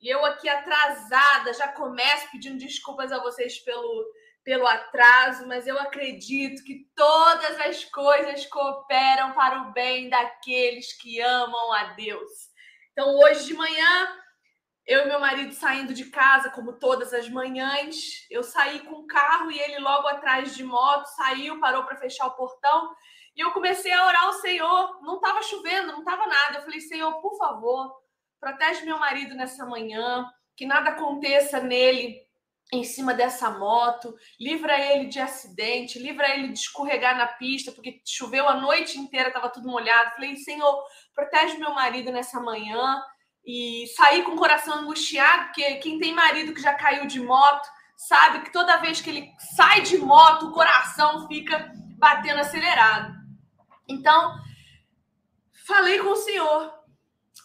E eu aqui atrasada, já começo pedindo desculpas a vocês pelo, pelo atraso, mas eu acredito que todas as coisas cooperam para o bem daqueles que amam a Deus. Então, hoje de manhã, eu e meu marido saindo de casa, como todas as manhãs, eu saí com o carro e ele logo atrás de moto saiu, parou para fechar o portão. E eu comecei a orar ao Senhor. Não estava chovendo, não estava nada. Eu falei, Senhor, por favor, protege meu marido nessa manhã, que nada aconteça nele em cima dessa moto, livra ele de acidente, livra ele de escorregar na pista, porque choveu a noite inteira, estava tudo molhado. Falei, Senhor, protege meu marido nessa manhã e sair com o coração angustiado, porque quem tem marido que já caiu de moto sabe que toda vez que ele sai de moto, o coração fica batendo acelerado. Então, falei com o senhor.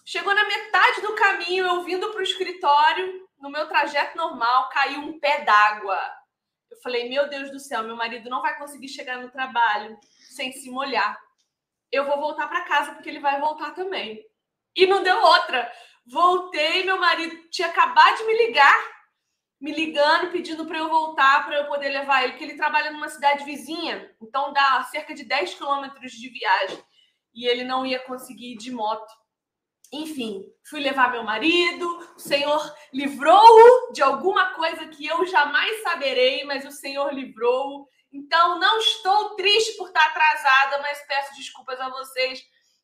Chegou na metade do caminho, eu vindo para o escritório, no meu trajeto normal, caiu um pé d'água. Eu falei, meu Deus do céu, meu marido não vai conseguir chegar no trabalho sem se molhar. Eu vou voltar para casa porque ele vai voltar também. E não deu outra. Voltei, meu marido tinha acabado de me ligar, me ligando, pedindo para eu voltar, para eu poder levar ele, porque ele trabalha numa cidade vizinha, então dá cerca de 10 quilômetros de viagem. E ele não ia conseguir ir de moto. Enfim, fui levar meu marido, o Senhor livrou-o de alguma coisa que eu jamais saberei, mas o Senhor livrou-o. Então, não estou triste por estar atrasada, mas peço desculpas a vocês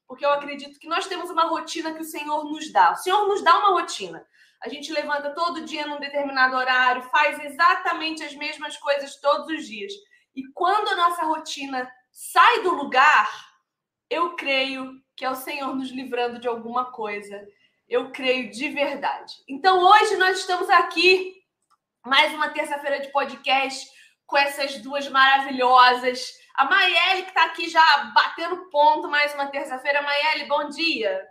porque eu acredito que nós temos uma rotina que o Senhor nos dá. O Senhor nos dá uma rotina. A gente levanta todo dia num determinado horário, faz exatamente as mesmas coisas todos os dias. E quando a nossa rotina sai do lugar, eu creio que é o Senhor nos livrando de alguma coisa. Eu creio de verdade. Então hoje nós estamos aqui, mais uma terça-feira de podcast, com essas duas maravilhosas a Maiele, que está aqui já batendo ponto mais uma terça-feira. Maiele, bom dia.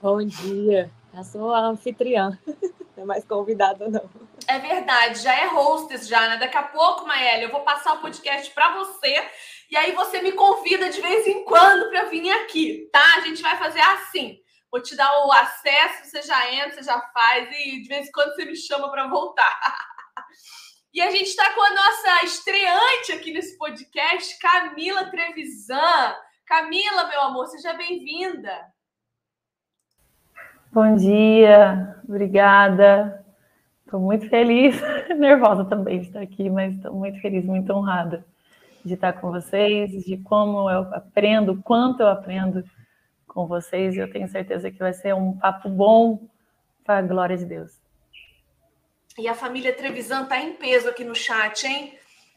Bom dia. Eu sou a anfitriã. Não é mais convidada, não. É verdade, já é hostess já, né? Daqui a pouco, Maelle, eu vou passar o podcast para você e aí você me convida de vez em quando para vir aqui, tá? A gente vai fazer assim. Vou te dar o acesso, você já entra, você já faz e de vez em quando você me chama para voltar. E a gente está com a nossa estreante aqui nesse podcast, Camila Trevisan. Camila, meu amor, seja bem-vinda. Bom dia, obrigada. Estou muito feliz, nervosa também de estar aqui, mas estou muito feliz, muito honrada de estar com vocês, de como eu aprendo, quanto eu aprendo com vocês. Eu tenho certeza que vai ser um papo bom para a glória de Deus. E a família Trevisan tá em peso aqui no chat, hein?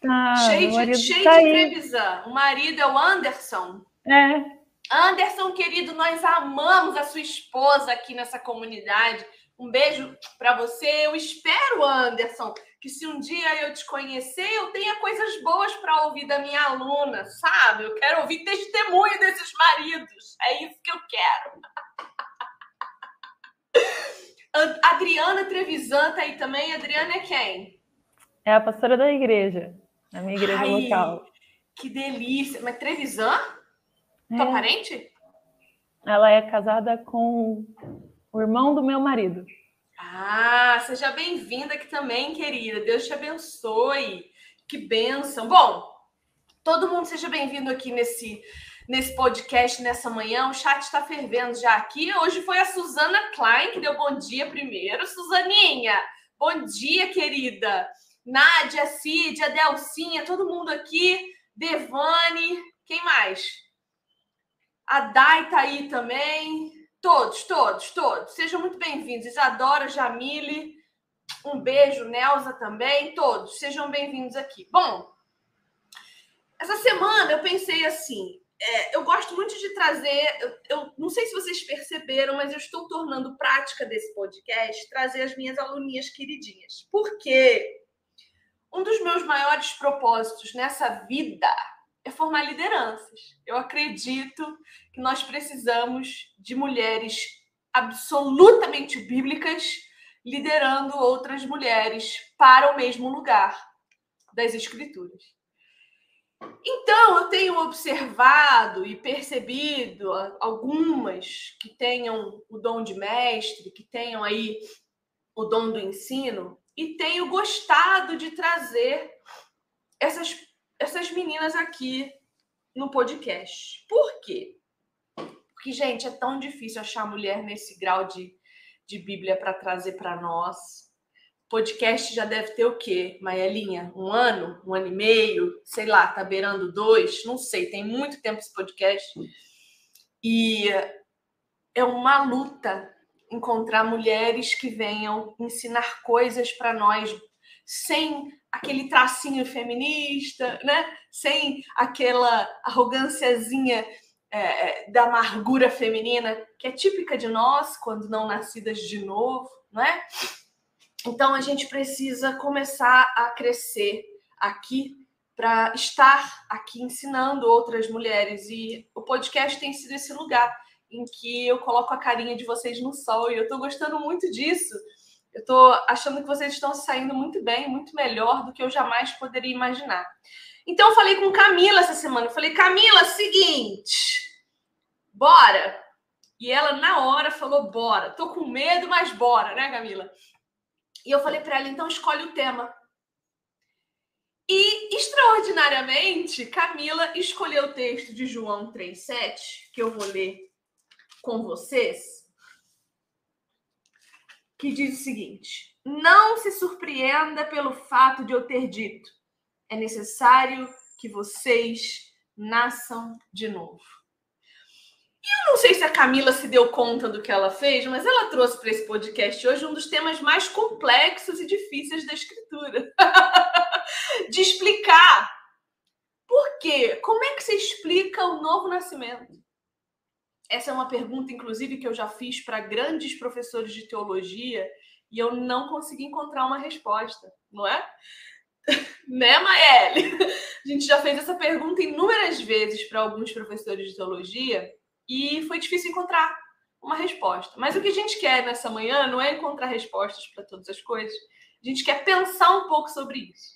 Ah, cheio de, cheio tá de Trevisan. O marido é o Anderson. É. Anderson, querido, nós amamos a sua esposa aqui nessa comunidade. Um beijo para você. Eu espero, Anderson, que se um dia eu te conhecer, eu tenha coisas boas para ouvir da minha aluna, sabe? Eu quero ouvir testemunho desses maridos. É isso que eu quero. Adriana Trevisan tá aí também. Adriana é quem? É a pastora da igreja, na minha igreja Ai, local. Que delícia! Mas Trevisan? É. Tua parente? Ela é casada com o irmão do meu marido. Ah, seja bem-vinda aqui também, querida. Deus te abençoe. Que bênção. Bom, todo mundo seja bem-vindo aqui nesse nesse podcast nessa manhã. O chat está fervendo já aqui. Hoje foi a Suzana Klein que deu bom dia primeiro. Suzaninha, bom dia, querida. Nádia, Cid, Delcinha, todo mundo aqui. Devane, quem mais? A Dai tá aí também. Todos, todos, todos. Sejam muito bem-vindos. Isadora, Jamile, um beijo. Nelza também. Todos, sejam bem-vindos aqui. Bom, essa semana eu pensei assim: é, eu gosto muito de trazer. Eu, eu, não sei se vocês perceberam, mas eu estou tornando prática desse podcast trazer as minhas aluninhas queridinhas. Porque um dos meus maiores propósitos nessa vida é formar lideranças. Eu acredito que nós precisamos de mulheres absolutamente bíblicas liderando outras mulheres para o mesmo lugar das escrituras. Então, eu tenho observado e percebido algumas que tenham o dom de mestre, que tenham aí o dom do ensino, e tenho gostado de trazer essas, essas meninas aqui no podcast. Por quê? Porque, gente, é tão difícil achar mulher nesse grau de, de Bíblia para trazer para nós podcast já deve ter o quê, Maelinha? Um ano? Um ano e meio? Sei lá, tá beirando dois? Não sei, tem muito tempo esse podcast. E é uma luta encontrar mulheres que venham ensinar coisas para nós sem aquele tracinho feminista, né? Sem aquela arrogânciazinha é, é da amargura feminina que é típica de nós quando não nascidas de novo, não é? Então a gente precisa começar a crescer aqui para estar aqui ensinando outras mulheres e o podcast tem sido esse lugar em que eu coloco a carinha de vocês no sol e eu estou gostando muito disso. Eu estou achando que vocês estão saindo muito bem, muito melhor do que eu jamais poderia imaginar. Então eu falei com Camila essa semana, eu falei: "Camila, seguinte, bora". E ela na hora falou: "Bora". Tô com medo, mas bora, né, Camila? E eu falei para ela, então escolhe o tema. E, extraordinariamente, Camila escolheu o texto de João 3,7, que eu vou ler com vocês, que diz o seguinte: Não se surpreenda pelo fato de eu ter dito, é necessário que vocês nasçam de novo. Eu não sei se a Camila se deu conta do que ela fez, mas ela trouxe para esse podcast hoje um dos temas mais complexos e difíceis da escritura. de explicar. Por quê? Como é que se explica o novo nascimento? Essa é uma pergunta, inclusive, que eu já fiz para grandes professores de teologia e eu não consegui encontrar uma resposta, não é? né, Maelle? A gente já fez essa pergunta inúmeras vezes para alguns professores de teologia e foi difícil encontrar uma resposta. Mas o que a gente quer nessa manhã não é encontrar respostas para todas as coisas, a gente quer pensar um pouco sobre isso.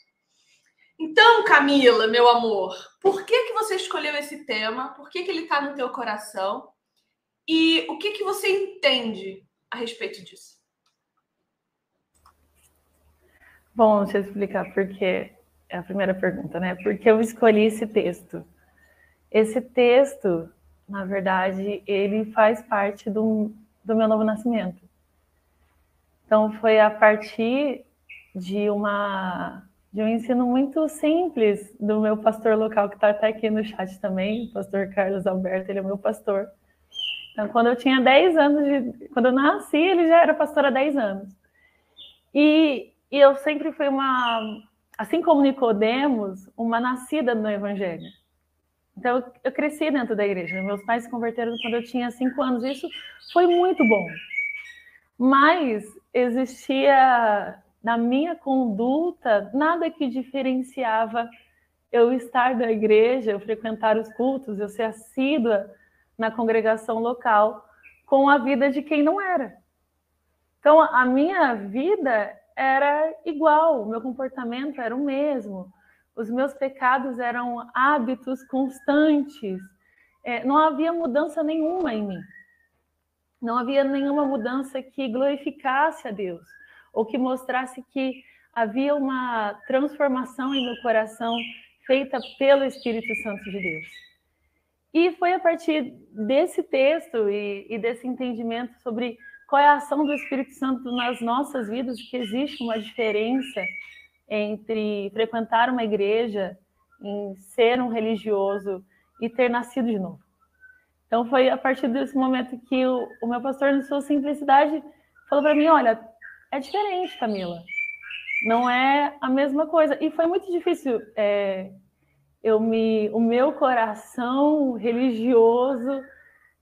Então, Camila, meu amor, por que que você escolheu esse tema? Por que, que ele está no teu coração? E o que que você entende a respeito disso? Bom, deixa eu explicar porque é a primeira pergunta, né? Por que eu escolhi esse texto? Esse texto na verdade, ele faz parte do, do meu novo nascimento. Então, foi a partir de uma de um ensino muito simples do meu pastor local, que está até aqui no chat também, o pastor Carlos Alberto, ele é meu pastor. Então, quando eu tinha 10 anos, de, quando eu nasci, ele já era pastor há 10 anos. E, e eu sempre fui uma, assim como Nicodemos, uma nascida no Evangelho. Então, eu cresci dentro da igreja. Meus pais se converteram quando eu tinha cinco anos. Isso foi muito bom. Mas existia na minha conduta nada que diferenciava eu estar da igreja, eu frequentar os cultos, eu ser assídua na congregação local, com a vida de quem não era. Então, a minha vida era igual, o meu comportamento era o mesmo os meus pecados eram hábitos constantes. É, não havia mudança nenhuma em mim. Não havia nenhuma mudança que glorificasse a Deus, ou que mostrasse que havia uma transformação em meu coração feita pelo Espírito Santo de Deus. E foi a partir desse texto e, e desse entendimento sobre qual é a ação do Espírito Santo nas nossas vidas que existe uma diferença entre frequentar uma igreja, em ser um religioso e ter nascido de novo. Então foi a partir desse momento que o, o meu pastor, na sua simplicidade, falou para mim: olha, é diferente, Camila. Não é a mesma coisa. E foi muito difícil é, eu me, o meu coração religioso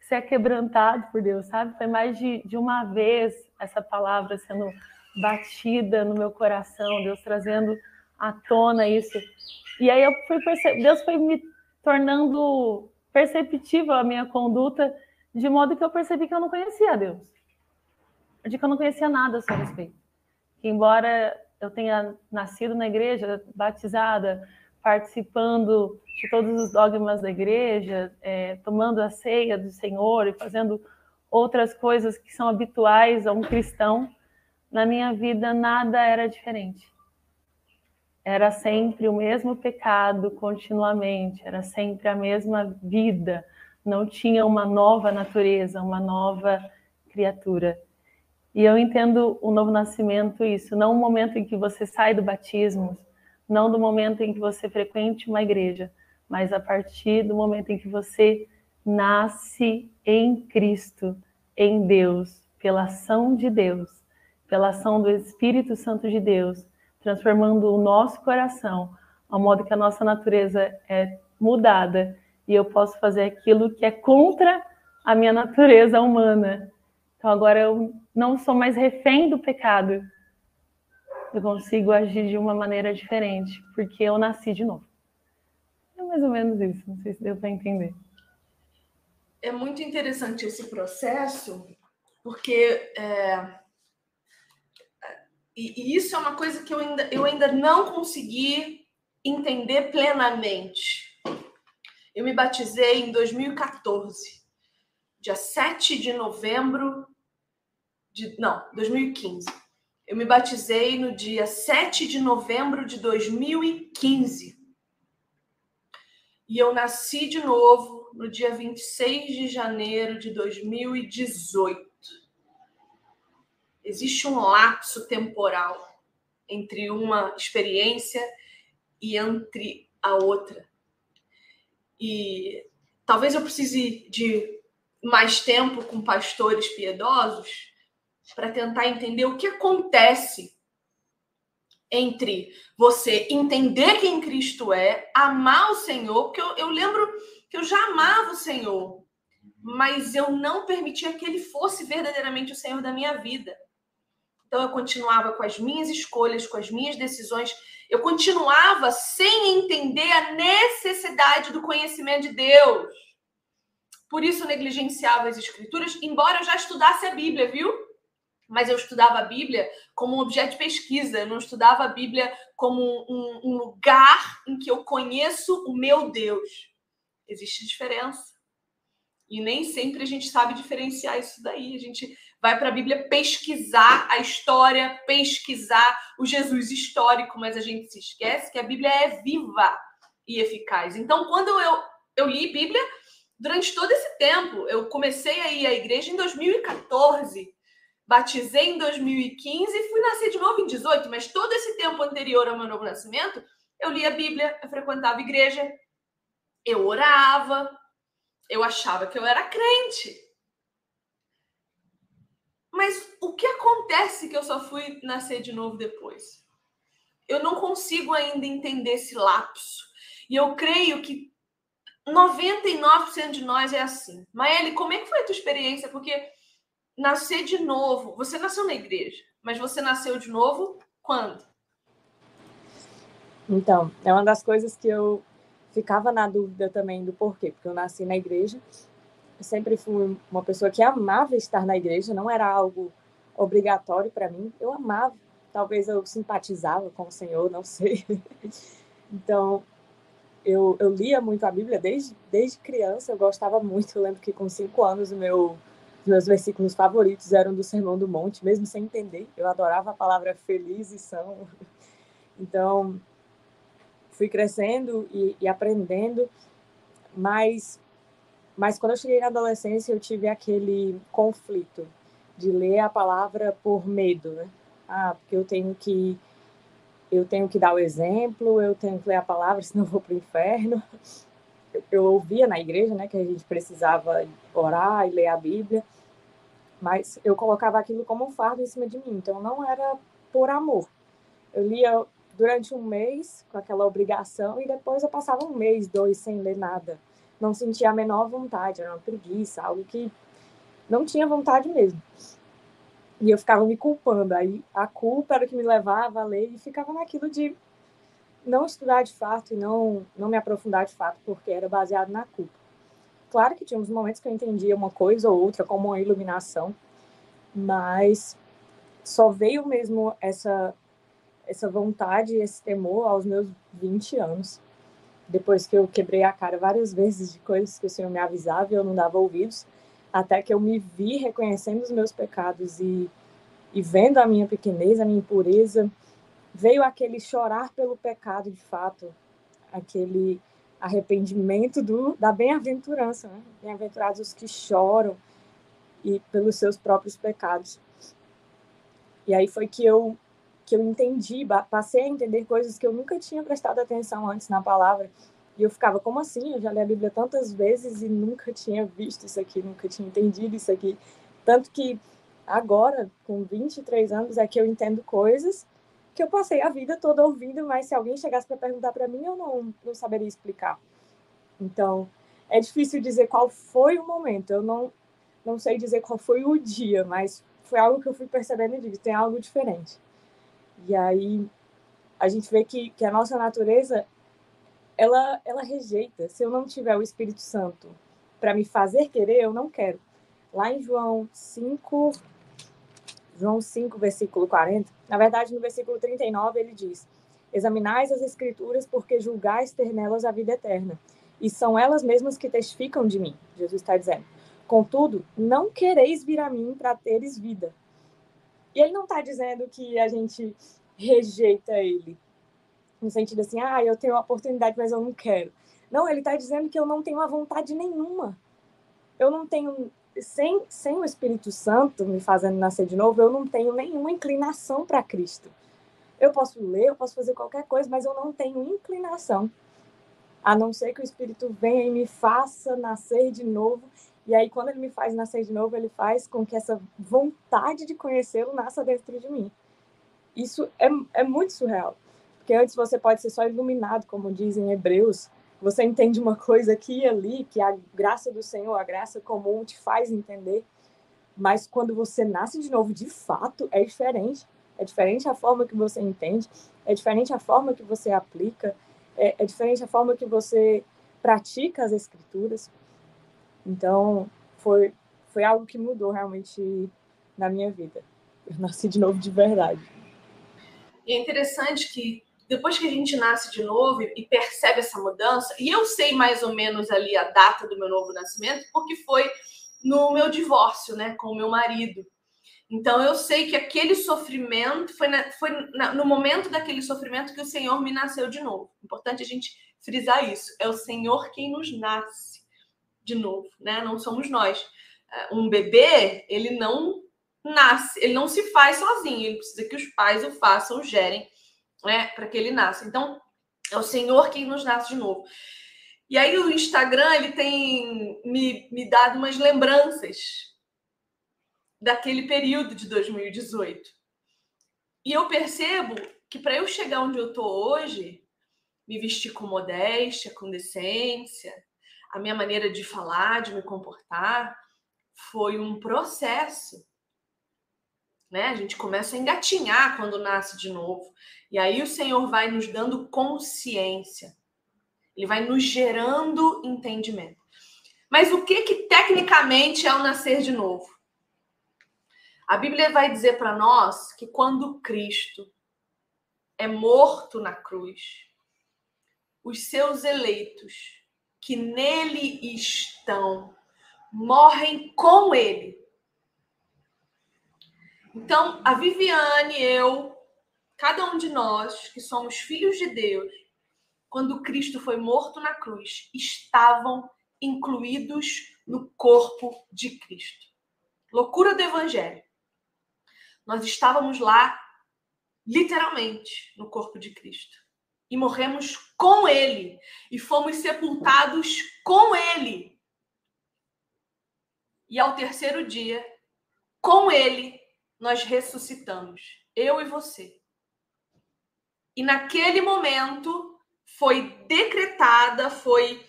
ser quebrantado por Deus, sabe? Foi mais de, de uma vez essa palavra sendo batida no meu coração, Deus trazendo à tona isso. E aí eu fui perce... Deus foi me tornando perceptível a minha conduta, de modo que eu percebi que eu não conhecia Deus. De que eu não conhecia nada a seu respeito. Que embora eu tenha nascido na igreja, batizada, participando de todos os dogmas da igreja, é, tomando a ceia do Senhor e fazendo outras coisas que são habituais a um cristão, na minha vida nada era diferente. Era sempre o mesmo pecado continuamente, era sempre a mesma vida, não tinha uma nova natureza, uma nova criatura. E eu entendo o novo nascimento isso, não o momento em que você sai do batismo, não do momento em que você frequente uma igreja, mas a partir do momento em que você nasce em Cristo, em Deus, pela ação de Deus, pela ação do Espírito Santo de Deus, transformando o nosso coração, ao modo que a nossa natureza é mudada e eu posso fazer aquilo que é contra a minha natureza humana. Então agora eu não sou mais refém do pecado. Eu consigo agir de uma maneira diferente, porque eu nasci de novo. É mais ou menos isso, não sei se deu para entender. É muito interessante esse processo, porque é, e, e, isso é uma coisa que eu ainda, eu ainda não consegui entender plenamente. Eu me batizei em 2014, dia 7 de novembro de. Não, 2015. Eu me batizei no dia 7 de novembro de 2015. E eu nasci de novo no dia 26 de janeiro de 2018 existe um lapso temporal entre uma experiência e entre a outra. E talvez eu precise de mais tempo com pastores piedosos para tentar entender o que acontece entre você entender quem Cristo é, amar o Senhor, porque eu, eu lembro que eu já amava o Senhor, mas eu não permitia que ele fosse verdadeiramente o Senhor da minha vida. Então eu continuava com as minhas escolhas, com as minhas decisões, eu continuava sem entender a necessidade do conhecimento de Deus. Por isso negligenciava as escrituras, embora eu já estudasse a Bíblia, viu? Mas eu estudava a Bíblia como um objeto de pesquisa, eu não estudava a Bíblia como um, um lugar em que eu conheço o meu Deus. Existe diferença. E nem sempre a gente sabe diferenciar isso daí. A gente vai para a Bíblia pesquisar a história, pesquisar o Jesus histórico, mas a gente se esquece que a Bíblia é viva e eficaz. Então, quando eu, eu li Bíblia, durante todo esse tempo, eu comecei a ir à igreja em 2014, batizei em 2015 e fui nascer de novo em 18, mas todo esse tempo anterior ao meu novo nascimento, eu li a Bíblia, eu frequentava igreja, eu orava, eu achava que eu era crente. Mas o que acontece que eu só fui nascer de novo depois? Eu não consigo ainda entender esse lapso. E eu creio que 99% de nós é assim. Maeli, como é que foi a tua experiência? Porque nascer de novo, você nasceu na igreja, mas você nasceu de novo quando? Então, é uma das coisas que eu ficava na dúvida também do porquê, porque eu nasci na igreja, sempre fui uma pessoa que amava estar na igreja, não era algo obrigatório para mim. Eu amava, talvez eu simpatizava com o Senhor, não sei. Então, eu, eu lia muito a Bíblia desde, desde criança, eu gostava muito. Eu lembro que com cinco anos, o meu, meus versículos favoritos eram do Sermão do Monte, mesmo sem entender. Eu adorava a palavra feliz e são. Então, fui crescendo e, e aprendendo, mas mas quando eu cheguei na adolescência, eu tive aquele conflito de ler a palavra por medo, né? Ah, porque eu tenho que eu tenho que dar o exemplo, eu tenho que ler a palavra, senão eu vou para o inferno. Eu, eu ouvia na igreja, né, que a gente precisava orar e ler a Bíblia, mas eu colocava aquilo como um fardo em cima de mim, então não era por amor. Eu lia durante um mês com aquela obrigação e depois eu passava um mês, dois sem ler nada não sentia a menor vontade, era uma preguiça, algo que não tinha vontade mesmo. E eu ficava me culpando, aí a culpa era o que me levava a ler e ficava naquilo de não estudar de fato e não, não me aprofundar de fato, porque era baseado na culpa. Claro que tinha uns momentos que eu entendia uma coisa ou outra, como uma iluminação, mas só veio mesmo essa, essa vontade, esse temor aos meus 20 anos depois que eu quebrei a cara várias vezes de coisas que o Senhor me avisava e eu não dava ouvidos, até que eu me vi reconhecendo os meus pecados e, e vendo a minha pequenez, a minha impureza, veio aquele chorar pelo pecado de fato, aquele arrependimento do, da bem-aventurança, né? Bem-aventurados os que choram e pelos seus próprios pecados. E aí foi que eu que eu entendi, passei a entender coisas que eu nunca tinha prestado atenção antes na palavra. E eu ficava, como assim? Eu já li a Bíblia tantas vezes e nunca tinha visto isso aqui, nunca tinha entendido isso aqui. Tanto que agora, com 23 anos, é que eu entendo coisas que eu passei a vida toda ouvindo, mas se alguém chegasse para perguntar para mim, eu não, não saberia explicar. Então, é difícil dizer qual foi o momento. Eu não, não sei dizer qual foi o dia, mas foi algo que eu fui percebendo e digo, tem algo diferente. E aí a gente vê que, que a nossa natureza ela ela rejeita. Se eu não tiver o Espírito Santo para me fazer querer, eu não quero. Lá em João 5 João 5, versículo 40, na verdade, no versículo 39, ele diz: Examinais as Escrituras, porque julgais ter nelas a vida eterna, e são elas mesmas que testificam de mim. Jesus está dizendo. Contudo, não quereis vir a mim para teres vida. E ele não está dizendo que a gente rejeita ele, no sentido assim, ah, eu tenho a oportunidade, mas eu não quero. Não, ele está dizendo que eu não tenho a vontade nenhuma. Eu não tenho, sem, sem o Espírito Santo me fazendo nascer de novo, eu não tenho nenhuma inclinação para Cristo. Eu posso ler, eu posso fazer qualquer coisa, mas eu não tenho inclinação. A não ser que o Espírito venha e me faça nascer de novo e aí, quando ele me faz nascer de novo, ele faz com que essa vontade de conhecê-lo nasça dentro de mim. Isso é, é muito surreal. Porque antes você pode ser só iluminado, como dizem Hebreus. Você entende uma coisa aqui e ali, que a graça do Senhor, a graça comum, te faz entender. Mas quando você nasce de novo, de fato, é diferente. É diferente a forma que você entende, é diferente a forma que você aplica, é, é diferente a forma que você pratica as escrituras. Então, foi, foi algo que mudou realmente na minha vida. Eu nasci de novo de verdade. E é interessante que depois que a gente nasce de novo e percebe essa mudança, e eu sei mais ou menos ali a data do meu novo nascimento, porque foi no meu divórcio, né, com o meu marido. Então eu sei que aquele sofrimento foi, na, foi na, no momento daquele sofrimento que o Senhor me nasceu de novo. Importante a gente frisar isso. É o Senhor quem nos nasce de novo, né? Não somos nós. É, um bebê, ele não nasce, ele não se faz sozinho, ele precisa que os pais o façam, gerem, né, para que ele nasça. Então, é o Senhor quem nos nasce de novo. E aí o Instagram, ele tem me, me dado umas lembranças daquele período de 2018. E eu percebo que para eu chegar onde eu tô hoje, me vestir com modéstia, com decência, a minha maneira de falar, de me comportar, foi um processo. Né? A gente começa a engatinhar quando nasce de novo. E aí o Senhor vai nos dando consciência. Ele vai nos gerando entendimento. Mas o que que tecnicamente é o nascer de novo? A Bíblia vai dizer para nós que quando Cristo é morto na cruz, os seus eleitos que nele estão morrem com ele. Então, a Viviane, eu, cada um de nós que somos filhos de Deus, quando Cristo foi morto na cruz, estavam incluídos no corpo de Cristo. Loucura do Evangelho. Nós estávamos lá, literalmente, no corpo de Cristo e morremos com ele e fomos sepultados com ele. E ao terceiro dia, com ele, nós ressuscitamos, eu e você. E naquele momento foi decretada, foi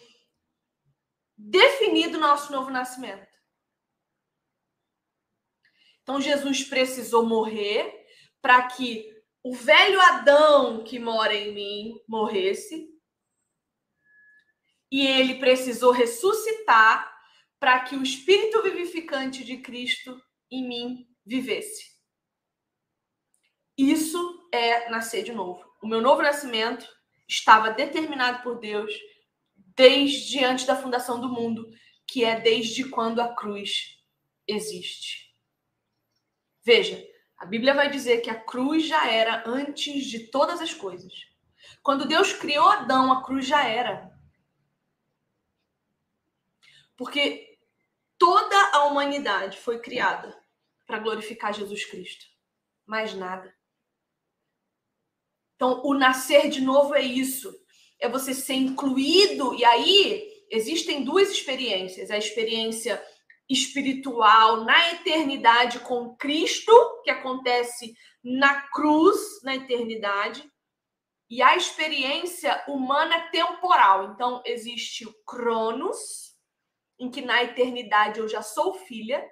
definido nosso novo nascimento. Então Jesus precisou morrer para que o velho Adão que mora em mim morresse e ele precisou ressuscitar para que o espírito vivificante de Cristo em mim vivesse. Isso é nascer de novo. O meu novo nascimento estava determinado por Deus desde antes da fundação do mundo, que é desde quando a cruz existe. Veja, a Bíblia vai dizer que a cruz já era antes de todas as coisas. Quando Deus criou Adão, a cruz já era. Porque toda a humanidade foi criada para glorificar Jesus Cristo. Mais nada. Então, o nascer de novo é isso. É você ser incluído. E aí, existem duas experiências: a experiência espiritual na eternidade com Cristo, que acontece na cruz, na eternidade, e a experiência humana temporal. Então, existe o Cronos, em que na eternidade eu já sou filha.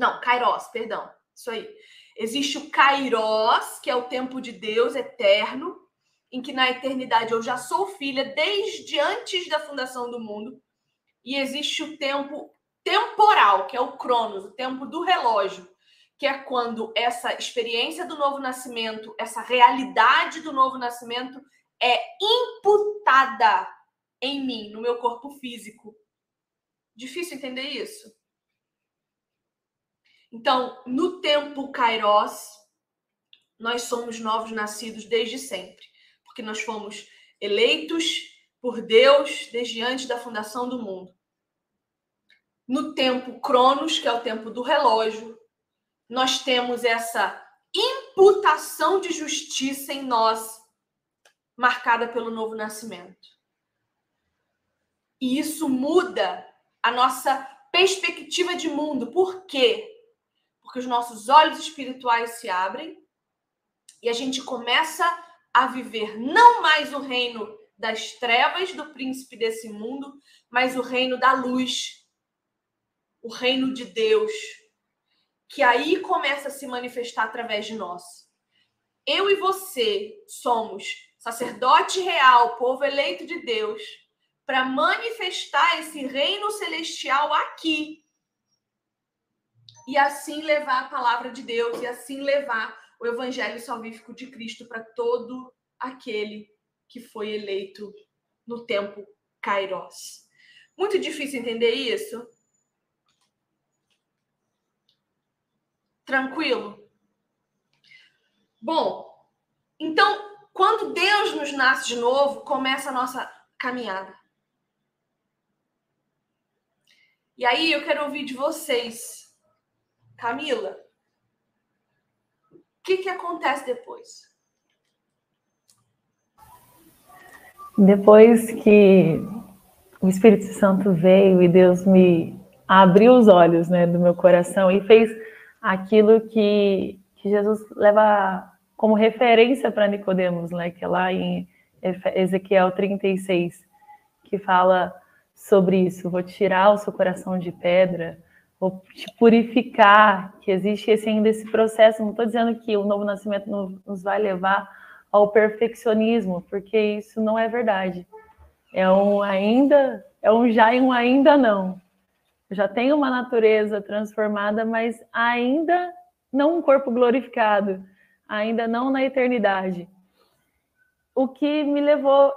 Não, Kairos, perdão. Isso aí. Existe o Kairos, que é o tempo de Deus eterno, em que na eternidade eu já sou filha desde antes da fundação do mundo. E existe o tempo temporal, que é o Cronos, o tempo do relógio, que é quando essa experiência do novo nascimento, essa realidade do novo nascimento é imputada em mim, no meu corpo físico. Difícil entender isso? Então, no tempo Kairos, nós somos novos nascidos desde sempre, porque nós fomos eleitos por Deus desde antes da fundação do mundo. No tempo Cronos, que é o tempo do relógio, nós temos essa imputação de justiça em nós, marcada pelo novo nascimento. E isso muda a nossa perspectiva de mundo. Por quê? Porque os nossos olhos espirituais se abrem e a gente começa a viver não mais o reino das trevas do príncipe desse mundo, mas o reino da luz, o reino de Deus, que aí começa a se manifestar através de nós. Eu e você somos sacerdote real, povo eleito de Deus, para manifestar esse reino celestial aqui e assim levar a palavra de Deus e assim levar o evangelho salvífico de Cristo para todo aquele que foi eleito no tempo Kairos. Muito difícil entender isso? Tranquilo? Bom, então, quando Deus nos nasce de novo, começa a nossa caminhada. E aí eu quero ouvir de vocês Camila, o que, que acontece depois? Depois que o Espírito Santo veio e Deus me abriu os olhos né, do meu coração e fez aquilo que, que Jesus leva como referência para Nicodemos, né, que é lá em Ezequiel 36, que fala sobre isso. Vou tirar o seu coração de pedra vou te purificar, que existe esse, ainda esse processo. Não estou dizendo que o novo nascimento nos vai levar ao perfeccionismo, porque isso não é verdade. É um ainda, é um já e um ainda não. Eu já tenho uma natureza transformada, mas ainda não um corpo glorificado, ainda não na eternidade. O que me levou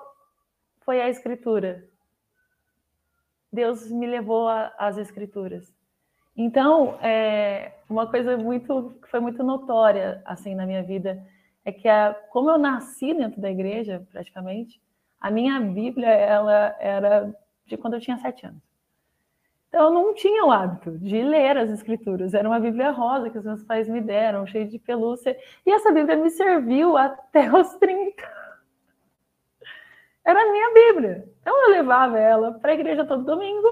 foi a escritura. Deus me levou às escrituras. Então, é, uma coisa muito que foi muito notória assim na minha vida é que a, como eu nasci dentro da igreja, praticamente, a minha Bíblia ela era de quando eu tinha sete anos. Então, eu não tinha o hábito de ler as escrituras. Era uma Bíblia rosa que os meus pais me deram, cheia de pelúcia. E essa Bíblia me serviu até os 30. Era a minha Bíblia. Então, eu levava ela para a igreja todo domingo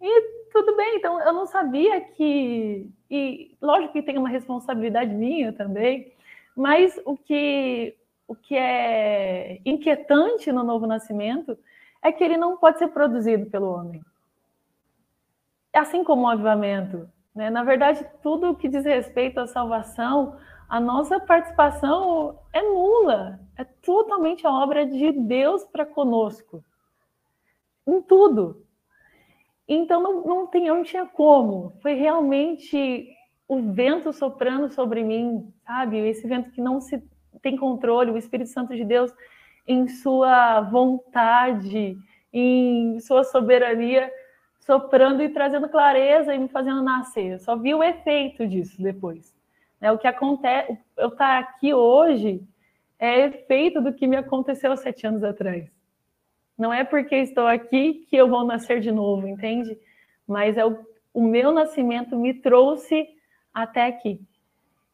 e tudo bem, então eu não sabia que. E lógico que tem uma responsabilidade minha também, mas o que, o que é inquietante no novo nascimento é que ele não pode ser produzido pelo homem. Assim como o avivamento. Né? Na verdade, tudo que diz respeito à salvação, a nossa participação é nula. É totalmente a obra de Deus para conosco. Em tudo. Então não, não, tem, não tinha como. Foi realmente o vento soprando sobre mim, sabe? Esse vento que não se tem controle, o Espírito Santo de Deus em sua vontade, em sua soberania, soprando e trazendo clareza e me fazendo nascer. Eu só vi o efeito disso depois. É, o que acontece, eu estar aqui hoje é efeito do que me aconteceu sete anos atrás. Não é porque estou aqui que eu vou nascer de novo, entende? Mas é o, o meu nascimento me trouxe até aqui.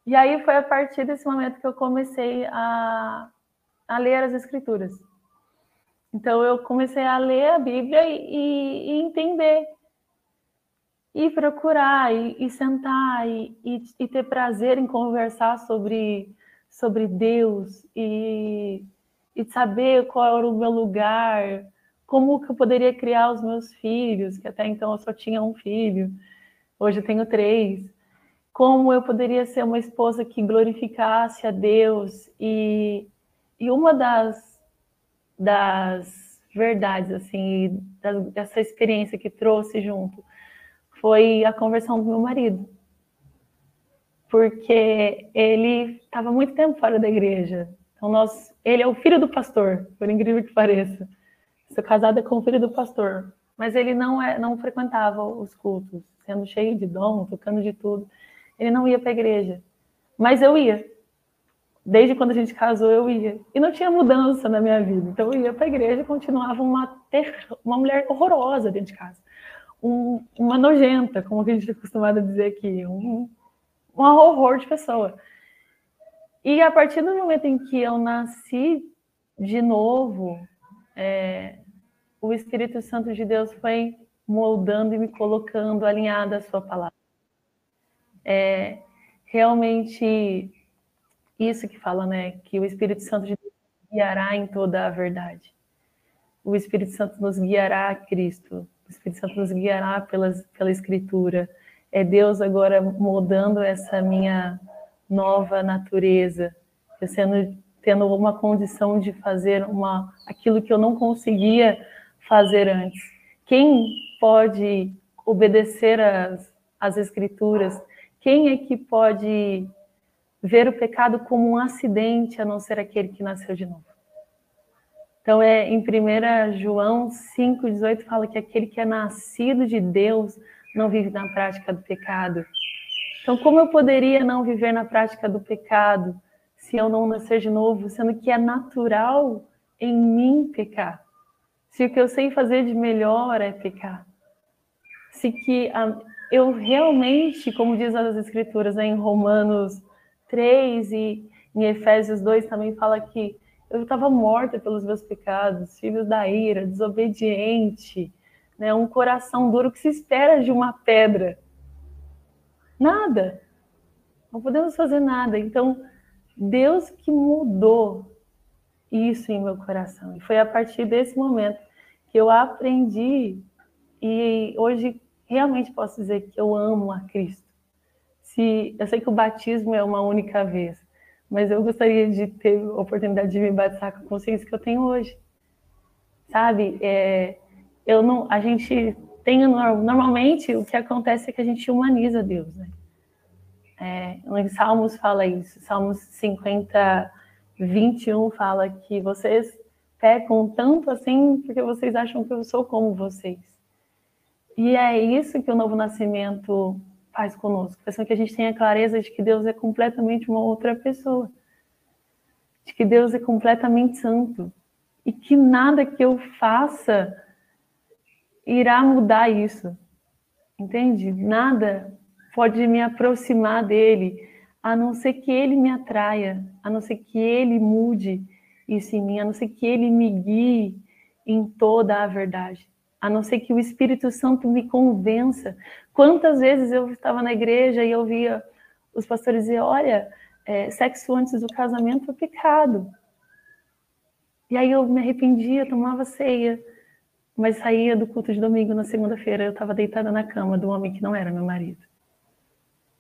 E aí foi a partir desse momento que eu comecei a, a ler as escrituras. Então eu comecei a ler a Bíblia e, e, entender, e procurar, e, e sentar, e, ter prazer em conversar sobre, sobre Deus, e, e saber qual era o meu lugar, como que eu poderia criar os meus filhos, que até então eu só tinha um filho, hoje eu tenho três. Como eu poderia ser uma esposa que glorificasse a Deus e, e uma das, das verdades assim dessa experiência que trouxe junto foi a conversão do meu marido. Porque ele estava muito tempo fora da igreja então nós ele é o filho do pastor por incrível que pareça sou casada com o filho do pastor mas ele não é não frequentava os cultos sendo cheio de dom tocando de tudo ele não ia para a igreja. Mas eu ia. Desde quando a gente casou, eu ia. E não tinha mudança na minha vida. Então eu ia para a igreja e continuava uma, ter... uma mulher horrorosa dentro de casa. Um, uma nojenta, como a gente é acostumado a dizer aqui. Um, um horror de pessoa. E a partir do momento em que eu nasci de novo, é, o Espírito Santo de Deus foi moldando e me colocando alinhada à sua palavra é realmente isso que fala, né? Que o Espírito Santo de Deus guiará em toda a verdade. O Espírito Santo nos guiará a Cristo. O Espírito Santo nos guiará pelas, pela Escritura. É Deus agora moldando essa minha nova natureza, eu sendo tendo uma condição de fazer uma aquilo que eu não conseguia fazer antes. Quem pode obedecer às, às escrituras quem é que pode ver o pecado como um acidente, a não ser aquele que nasceu de novo? Então, é, em 1 João 5,18 fala que aquele que é nascido de Deus não vive na prática do pecado. Então, como eu poderia não viver na prática do pecado se eu não nascer de novo, sendo que é natural em mim pecar? Se o que eu sei fazer de melhor é pecar? Se que a, eu realmente, como diz as escrituras né, em Romanos 3 e em Efésios 2 também fala que eu estava morta pelos meus pecados, filhos da ira, desobediente, né, um coração duro que se espera de uma pedra. Nada. Não podemos fazer nada. Então, Deus que mudou isso em meu coração. E foi a partir desse momento que eu aprendi e hoje realmente posso dizer que eu amo a Cristo. Se eu sei que o batismo é uma única vez, mas eu gostaria de ter a oportunidade de me batizar com a consciência que eu tenho hoje. Sabe? É, eu não, a gente tem normalmente o que acontece é que a gente humaniza Deus, né? É, em Salmos fala isso. Salmos 50, 21 fala que vocês pecam tanto assim porque vocês acham que eu sou como vocês. E é isso que o novo nascimento faz conosco, que a gente tenha clareza de que Deus é completamente uma outra pessoa, de que Deus é completamente santo e que nada que eu faça irá mudar isso, entende? Nada pode me aproximar dele, a não ser que ele me atraia, a não ser que ele mude isso em mim, a não ser que ele me guie em toda a verdade a não ser que o Espírito Santo me convença. Quantas vezes eu estava na igreja e eu via os pastores dizer: olha, é, sexo antes do casamento é pecado. E aí eu me arrependia, tomava ceia, mas saía do culto de domingo na segunda-feira, eu estava deitada na cama do homem que não era meu marido,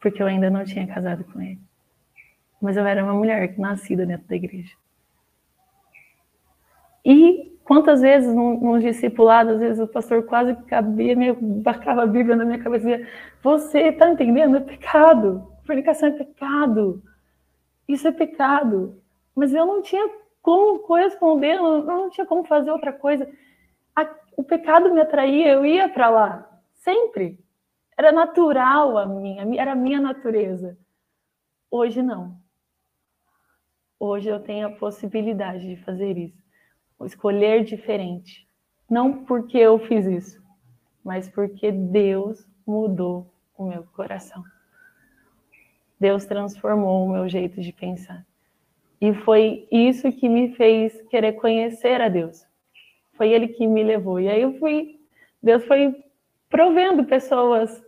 porque eu ainda não tinha casado com ele. Mas eu era uma mulher nascida dentro da igreja. E Quantas vezes num, discipulado, às vezes o pastor quase cabia, meio, bacava a Bíblia na minha cabeça e dizia, você está entendendo? É pecado. Fornicação é pecado. Isso é pecado. Mas eu não tinha como corresponder, eu não tinha como fazer outra coisa. O pecado me atraía, eu ia para lá, sempre. Era natural a minha, era a minha natureza. Hoje não. Hoje eu tenho a possibilidade de fazer isso, escolher diferente. Não porque eu fiz isso, mas porque Deus mudou o meu coração. Deus transformou o meu jeito de pensar. E foi isso que me fez querer conhecer a Deus. Foi Ele que me levou. E aí eu fui, Deus foi provendo pessoas,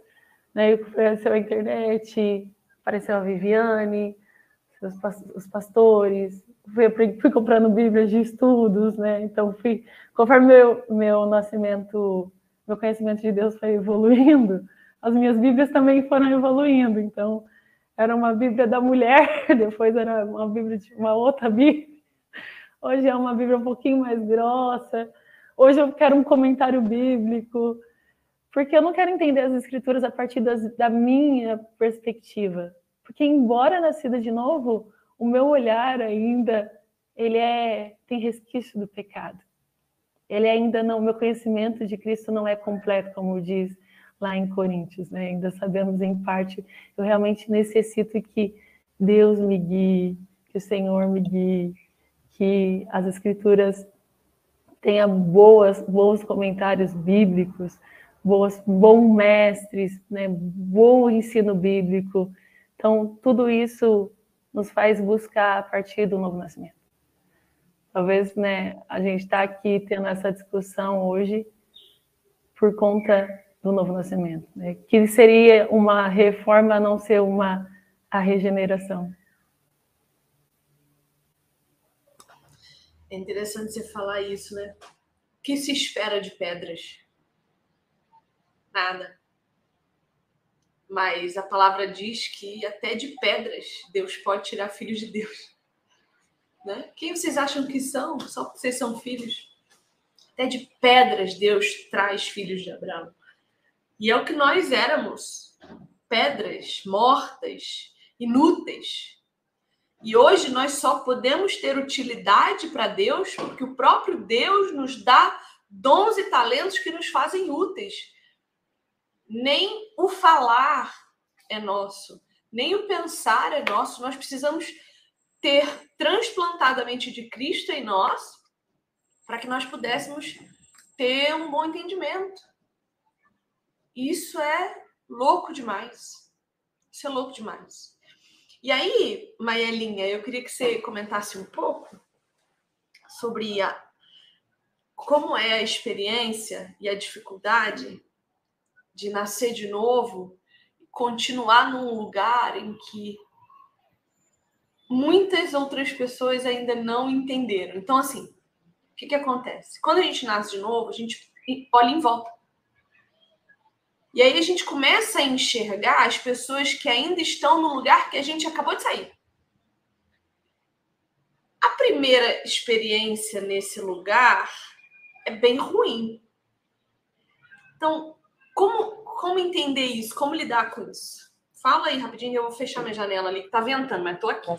né? Apareceu a internet, apareceu a Viviane, os pastores, fui, fui comprando bíblias de estudos, né? Então fui, conforme meu, meu nascimento, meu conhecimento de Deus foi evoluindo, as minhas bíblias também foram evoluindo. Então era uma Bíblia da mulher, depois era uma Bíblia de uma outra Bíblia. Hoje é uma Bíblia um pouquinho mais grossa. Hoje eu quero um comentário bíblico, porque eu não quero entender as escrituras a partir das, da minha perspectiva. Porque embora nascida de novo, o meu olhar ainda ele é tem resquício do pecado. Ele ainda não, meu conhecimento de Cristo não é completo, como diz lá em Coríntios, né? Ainda sabemos em parte, eu realmente necessito que Deus me guie, que o Senhor me guie, que as escrituras tenham boas, bons comentários bíblicos, boas, bons mestres, né? bom ensino bíblico. Então, tudo isso nos faz buscar a partir do novo nascimento. Talvez né, a gente está aqui tendo essa discussão hoje por conta do novo nascimento, né? que seria uma reforma a não ser uma a regeneração. É interessante você falar isso, né? O que se espera de pedras? Nada. Mas a palavra diz que até de pedras Deus pode tirar filhos de Deus. Né? Quem vocês acham que são? Só porque vocês são filhos? Até de pedras Deus traz filhos de Abraão. E é o que nós éramos: pedras mortas, inúteis. E hoje nós só podemos ter utilidade para Deus porque o próprio Deus nos dá dons e talentos que nos fazem úteis. Nem o falar é nosso, nem o pensar é nosso. Nós precisamos ter transplantado a mente de Cristo em nós para que nós pudéssemos ter um bom entendimento. Isso é louco demais. Isso é louco demais. E aí, Maelinha, eu queria que você comentasse um pouco sobre a, como é a experiência e a dificuldade de nascer de novo e continuar num lugar em que muitas outras pessoas ainda não entenderam. Então, assim, o que, que acontece? Quando a gente nasce de novo, a gente olha em volta. E aí a gente começa a enxergar as pessoas que ainda estão no lugar que a gente acabou de sair. A primeira experiência nesse lugar é bem ruim. Então, como, como entender isso? Como lidar com isso? Fala aí rapidinho, eu vou fechar minha janela ali, que tá ventando, mas tô aqui.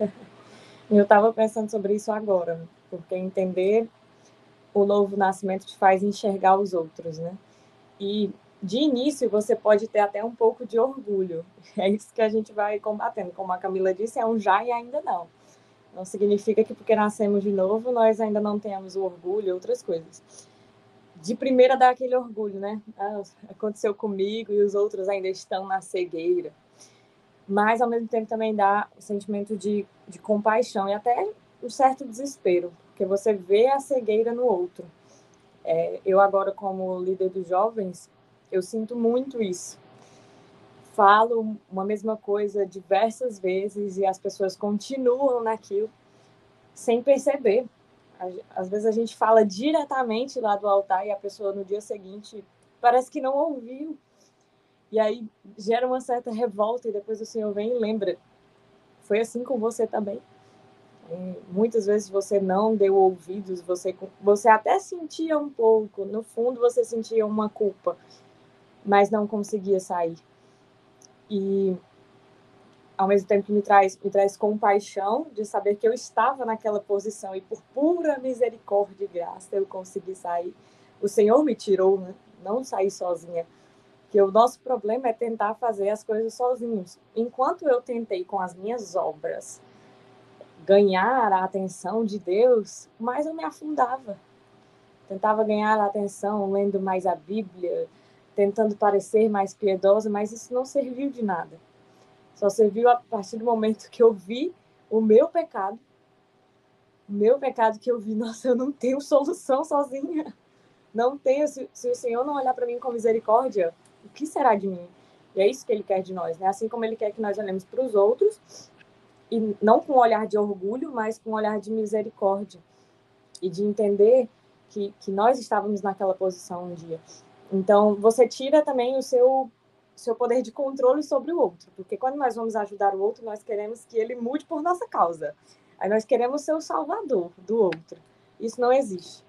Eu estava pensando sobre isso agora, porque entender o novo nascimento te faz enxergar os outros, né? E de início você pode ter até um pouco de orgulho. É isso que a gente vai combatendo. Como a Camila disse, é um já e ainda não. Não significa que porque nascemos de novo nós ainda não tenhamos o orgulho outras coisas. De primeira dá aquele orgulho, né? Ah, aconteceu comigo e os outros ainda estão na cegueira. Mas ao mesmo tempo também dá o sentimento de, de compaixão e até um certo desespero, porque você vê a cegueira no outro. É, eu agora como líder dos jovens eu sinto muito isso. Falo uma mesma coisa diversas vezes e as pessoas continuam naquilo sem perceber. Às vezes a gente fala diretamente lá do altar e a pessoa no dia seguinte parece que não ouviu. E aí gera uma certa revolta e depois o Senhor vem e lembra. Foi assim com você também. E muitas vezes você não deu ouvidos, você, você até sentia um pouco, no fundo você sentia uma culpa mas não conseguia sair. E ao mesmo tempo me traz me traz compaixão de saber que eu estava naquela posição e por pura misericórdia e graça eu consegui sair, o Senhor me tirou, né? não saí sozinha. Que o nosso problema é tentar fazer as coisas sozinhos. Enquanto eu tentei com as minhas obras ganhar a atenção de Deus, mais eu me afundava. Tentava ganhar a atenção lendo mais a Bíblia, tentando parecer mais piedosa, mas isso não serviu de nada. Só serviu a partir do momento que eu vi o meu pecado, o meu pecado que eu vi, nossa, eu não tenho solução sozinha. Não tenho, se, se o Senhor não olhar para mim com misericórdia, o que será de mim? E é isso que ele quer de nós, né? Assim como ele quer que nós olhemos para os outros, e não com um olhar de orgulho, mas com um olhar de misericórdia e de entender que, que nós estávamos naquela posição um dia. Então, você tira também o seu seu poder de controle sobre o outro, porque quando nós vamos ajudar o outro, nós queremos que ele mude por nossa causa. Aí nós queremos ser o salvador do outro. Isso não existe.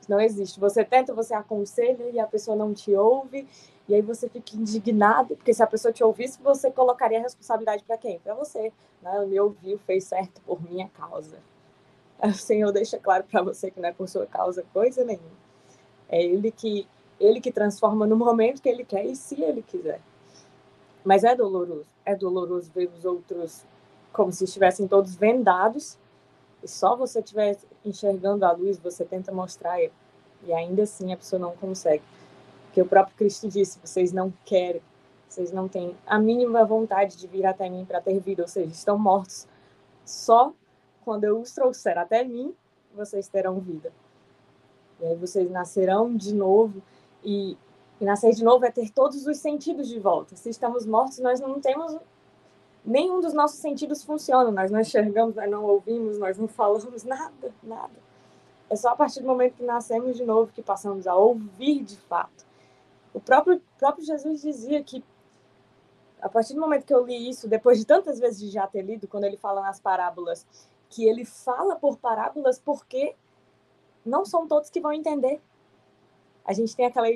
Isso não existe. Você tenta, você aconselha e a pessoa não te ouve, e aí você fica indignado, porque se a pessoa te ouvisse, você colocaria a responsabilidade para quem? Para você. Né? Me ouviu, fez certo por minha causa. O Senhor deixa claro para você que não é por sua causa coisa nenhuma. É Ele que ele que transforma no momento que ele quer e se ele quiser. Mas é doloroso. É doloroso ver os outros como se estivessem todos vendados e só você estiver enxergando a luz, você tenta mostrar ele. E ainda assim a pessoa não consegue. Porque o próprio Cristo disse: vocês não querem, vocês não têm a mínima vontade de vir até mim para ter vida, ou seja, estão mortos. Só quando eu os trouxer até mim, vocês terão vida. E aí vocês nascerão de novo e, e nascer de novo é ter todos os sentidos de volta. Se estamos mortos, nós não temos nenhum dos nossos sentidos funciona. Nós não enxergamos, nós não ouvimos, nós não falamos nada, nada. É só a partir do momento que nascemos de novo que passamos a ouvir de fato. O próprio, próprio Jesus dizia que, a partir do momento que eu li isso, depois de tantas vezes de já ter lido, quando ele fala nas parábolas, que ele fala por parábolas porque não são todos que vão entender a gente tem aquela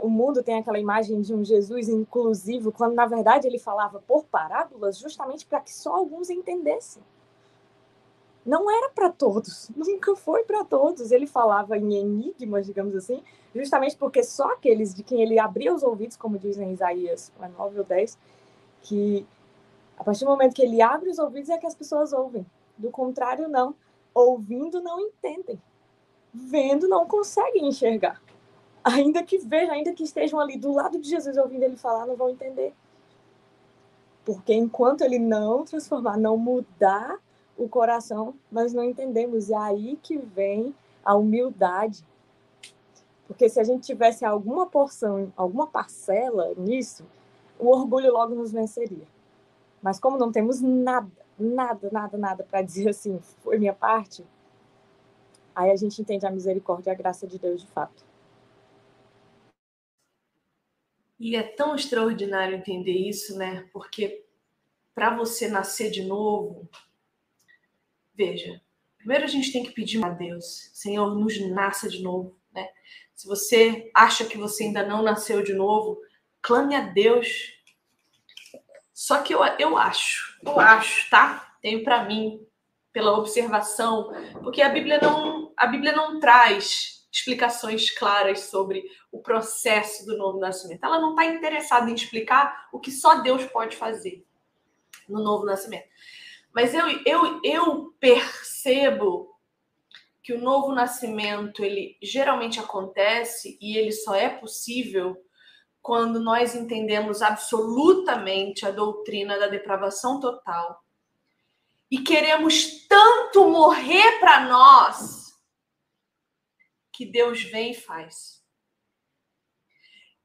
o mundo tem aquela imagem de um Jesus inclusivo, quando na verdade ele falava por parábolas justamente para que só alguns entendessem. Não era para todos, nunca foi para todos. Ele falava em enigmas, digamos assim, justamente porque só aqueles de quem ele abria os ouvidos, como dizem Isaías 9 ou 10, que a partir do momento que ele abre os ouvidos é que as pessoas ouvem. Do contrário, não. Ouvindo, não entendem. Vendo, não conseguem enxergar ainda que vejam, ainda que estejam ali do lado de Jesus ouvindo ele falar, não vão entender. Porque enquanto ele não transformar, não mudar o coração, nós não entendemos. E é aí que vem a humildade. Porque se a gente tivesse alguma porção, alguma parcela nisso, o orgulho logo nos venceria. Mas como não temos nada, nada, nada, nada para dizer assim, foi minha parte, aí a gente entende a misericórdia e a graça de Deus de fato. E é tão extraordinário entender isso, né? Porque para você nascer de novo, veja, primeiro a gente tem que pedir a Deus, Senhor, nos nasça de novo, né? Se você acha que você ainda não nasceu de novo, clame a Deus. Só que eu, eu acho, eu acho, tá? Tenho para mim, pela observação, porque a Bíblia não, a Bíblia não traz explicações claras sobre o processo do novo nascimento. Ela não está interessada em explicar o que só Deus pode fazer no novo nascimento. Mas eu, eu, eu percebo que o novo nascimento ele geralmente acontece e ele só é possível quando nós entendemos absolutamente a doutrina da depravação total e queremos tanto morrer para nós que Deus vem e faz.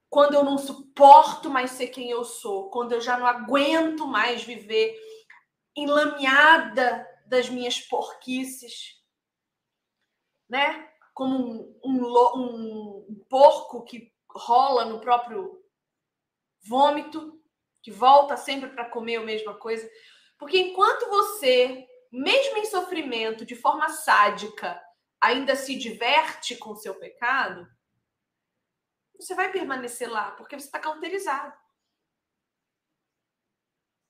Quando eu não suporto mais ser quem eu sou, quando eu já não aguento mais viver enlameada das minhas porquices, né? Como um, um, um porco que rola no próprio vômito, que volta sempre para comer a mesma coisa. Porque enquanto você, mesmo em sofrimento, de forma sádica, ainda se diverte com o seu pecado, você vai permanecer lá, porque você está cauterizado.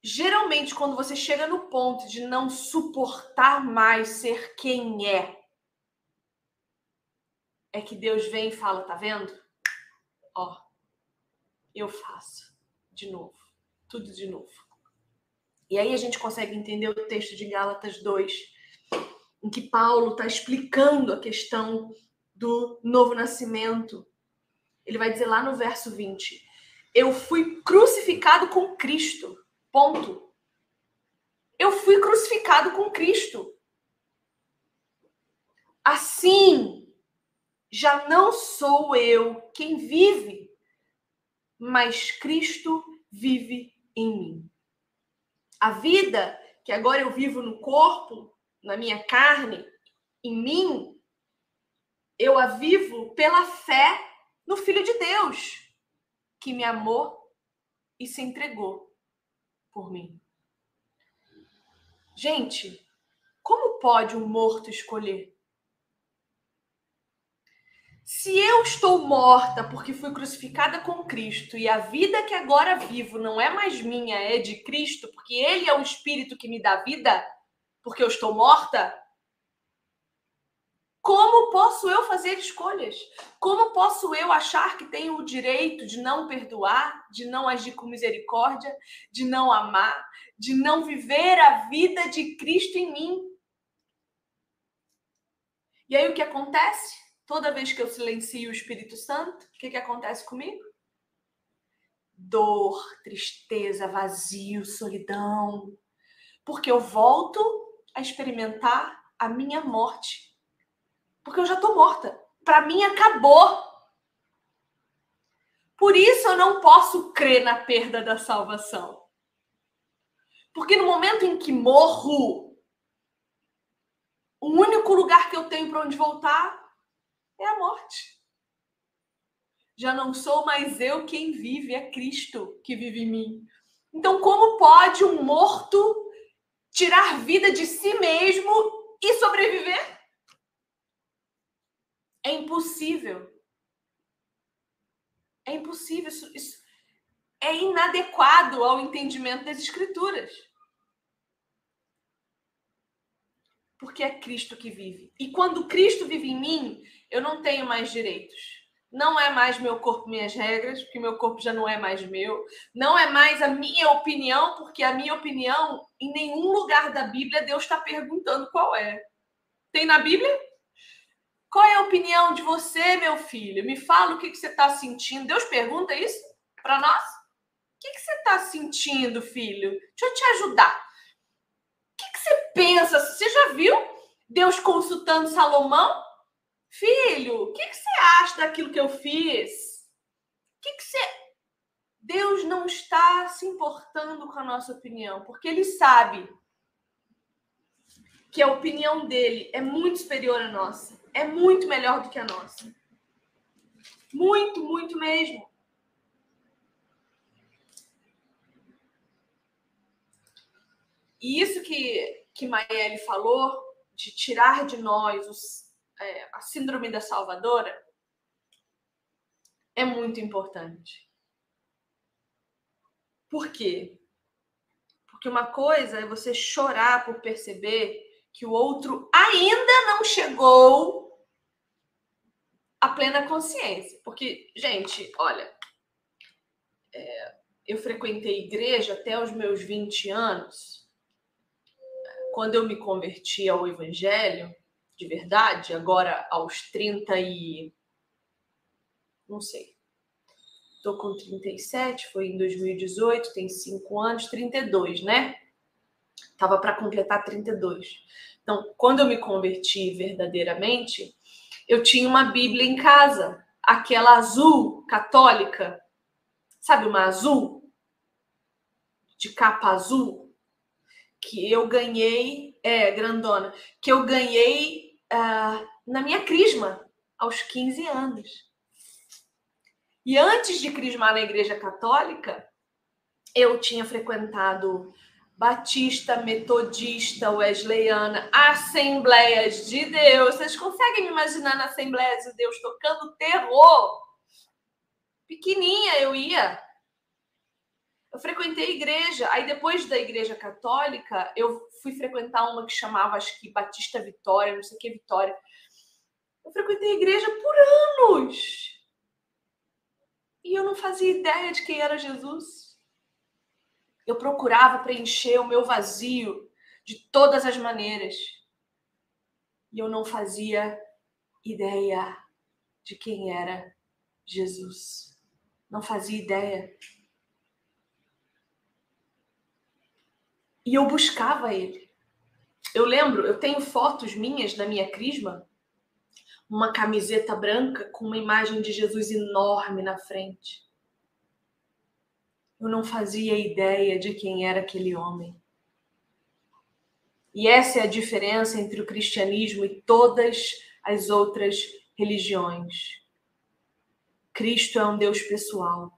Geralmente, quando você chega no ponto de não suportar mais ser quem é, é que Deus vem e fala, tá vendo? Ó, eu faço de novo, tudo de novo. E aí a gente consegue entender o texto de Gálatas 2, em que Paulo está explicando a questão do novo nascimento. Ele vai dizer lá no verso 20: Eu fui crucificado com Cristo. Ponto. Eu fui crucificado com Cristo. Assim, já não sou eu quem vive, mas Cristo vive em mim. A vida que agora eu vivo no corpo, na minha carne, em mim, eu a vivo pela fé no Filho de Deus, que me amou e se entregou por mim. Gente, como pode um morto escolher? Se eu estou morta porque fui crucificada com Cristo e a vida que agora vivo não é mais minha, é de Cristo, porque Ele é o Espírito que me dá vida, porque eu estou morta, como posso eu fazer escolhas? Como posso eu achar que tenho o direito de não perdoar, de não agir com misericórdia, de não amar, de não viver a vida de Cristo em mim? E aí o que acontece? Toda vez que eu silencio o Espírito Santo, o que, que acontece comigo? Dor, tristeza, vazio, solidão. Porque eu volto a experimentar a minha morte. Porque eu já estou morta. Para mim acabou. Por isso eu não posso crer na perda da salvação. Porque no momento em que morro, o único lugar que eu tenho para onde voltar é a morte. Já não sou mais eu quem vive, é Cristo que vive em mim. Então, como pode um morto tirar vida de si mesmo e sobreviver? É impossível. É impossível. Isso, isso é inadequado ao entendimento das Escrituras. Porque é Cristo que vive. E quando Cristo vive em mim, eu não tenho mais direitos. Não é mais meu corpo, minhas regras, porque meu corpo já não é mais meu. Não é mais a minha opinião, porque a minha opinião, em nenhum lugar da Bíblia, Deus está perguntando qual é. Tem na Bíblia? Qual é a opinião de você, meu filho? Me fala o que, que você está sentindo. Deus pergunta isso para nós? O que, que você está sentindo, filho? Deixa eu te ajudar. O que, que você pensa? Você já viu Deus consultando Salomão? Filho, o que, que você acha daquilo que eu fiz? O que, que você. Deus não está se importando com a nossa opinião, porque Ele sabe que a opinião dele é muito superior à nossa, é muito melhor do que a nossa. Muito, muito mesmo. E isso que, que Maiele falou, de tirar de nós os, é, a síndrome da salvadora é muito importante. Por quê? Porque uma coisa é você chorar por perceber que o outro ainda não chegou à plena consciência. Porque, gente, olha, é, eu frequentei igreja até os meus 20 anos. Quando eu me converti ao Evangelho, de verdade, agora aos 30 e. não sei. Tô com 37, foi em 2018, tem 5 anos, 32, né? Tava para completar 32. Então, quando eu me converti verdadeiramente, eu tinha uma Bíblia em casa, aquela azul católica, sabe, uma azul de capa azul que eu ganhei, é, grandona, que eu ganhei uh, na minha crisma, aos 15 anos. E antes de crismar na Igreja Católica, eu tinha frequentado Batista, Metodista, Wesleyana, Assembleias de Deus. Vocês conseguem me imaginar na Assembleia de Deus tocando terror? Pequeninha eu ia. Eu frequentei igreja. Aí depois da igreja católica, eu fui frequentar uma que chamava, acho que Batista Vitória, não sei o que Vitória. Eu frequentei a igreja por anos. E eu não fazia ideia de quem era Jesus. Eu procurava preencher o meu vazio de todas as maneiras. E eu não fazia ideia de quem era Jesus. Não fazia ideia. E eu buscava ele. Eu lembro, eu tenho fotos minhas da minha crisma, uma camiseta branca com uma imagem de Jesus enorme na frente. Eu não fazia ideia de quem era aquele homem. E essa é a diferença entre o cristianismo e todas as outras religiões. Cristo é um Deus pessoal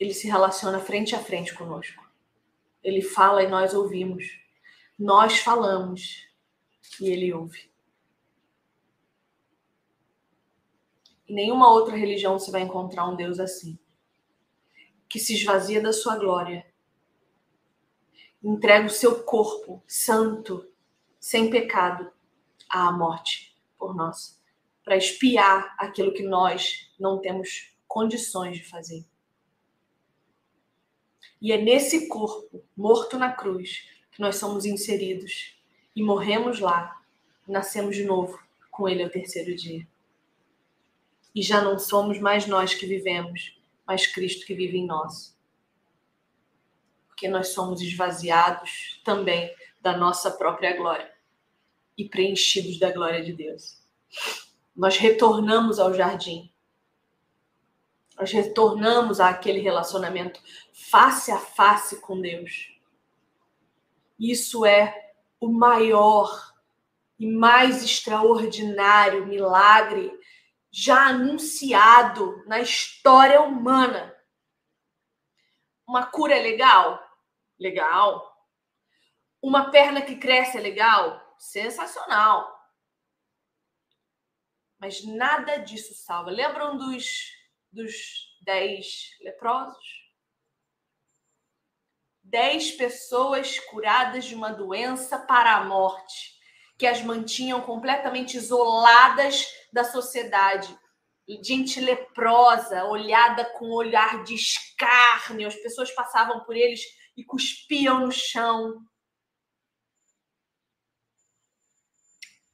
ele se relaciona frente a frente conosco. Ele fala e nós ouvimos. Nós falamos e ele ouve. Em nenhuma outra religião você vai encontrar um Deus assim, que se esvazia da sua glória, entrega o seu corpo santo, sem pecado, à morte por nós, para espiar aquilo que nós não temos condições de fazer. E é nesse corpo, morto na cruz, que nós somos inseridos. E morremos lá, nascemos de novo com Ele ao terceiro dia. E já não somos mais nós que vivemos, mas Cristo que vive em nós. Porque nós somos esvaziados também da nossa própria glória e preenchidos da glória de Deus. Nós retornamos ao jardim nós retornamos àquele relacionamento face a face com Deus. Isso é o maior e mais extraordinário milagre já anunciado na história humana. Uma cura é legal? Legal. Uma perna que cresce é legal? Sensacional. Mas nada disso salva. Lembram dos dos dez leprosos? Dez pessoas curadas de uma doença para a morte, que as mantinham completamente isoladas da sociedade. Gente leprosa, olhada com um olhar de escárnio, as pessoas passavam por eles e cuspiam no chão.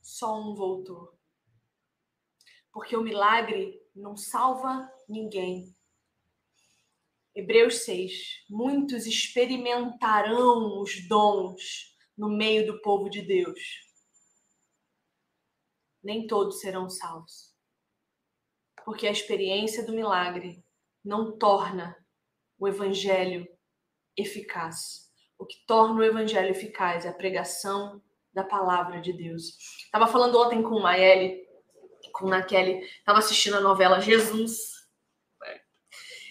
Só um voltou. Porque o milagre não salva ninguém. Hebreus 6. Muitos experimentarão os dons no meio do povo de Deus. Nem todos serão salvos. Porque a experiência do milagre não torna o evangelho eficaz. O que torna o evangelho eficaz é a pregação da palavra de Deus. Estava falando ontem com Maeli, com a Kelly, estava assistindo a novela Jesus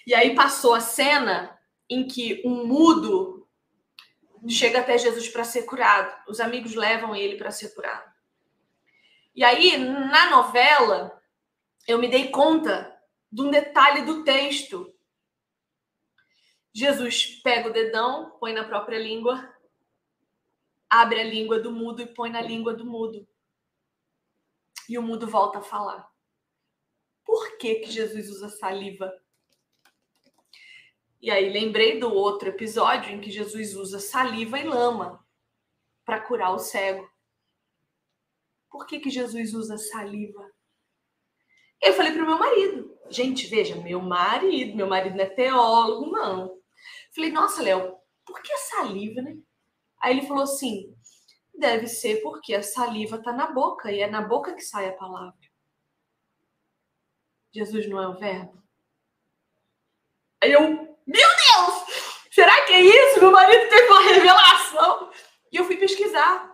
e aí passou a cena em que um mudo chega até Jesus para ser curado. Os amigos levam ele para ser curado. E aí, na novela, eu me dei conta de um detalhe do texto. Jesus pega o dedão, põe na própria língua, abre a língua do mudo e põe na língua do mudo. E o mudo volta a falar. Por que, que Jesus usa saliva? E aí lembrei do outro episódio em que Jesus usa saliva e lama para curar o cego. Por que, que Jesus usa saliva? Eu falei para o meu marido. Gente, veja, meu marido, meu marido não é teólogo, não. Falei, nossa, Léo, por que saliva, né? Aí ele falou assim: deve ser porque a saliva está na boca e é na boca que sai a palavra. Jesus não é o verbo? Aí eu meu Deus! Será que é isso? Meu marido teve uma revelação. E eu fui pesquisar.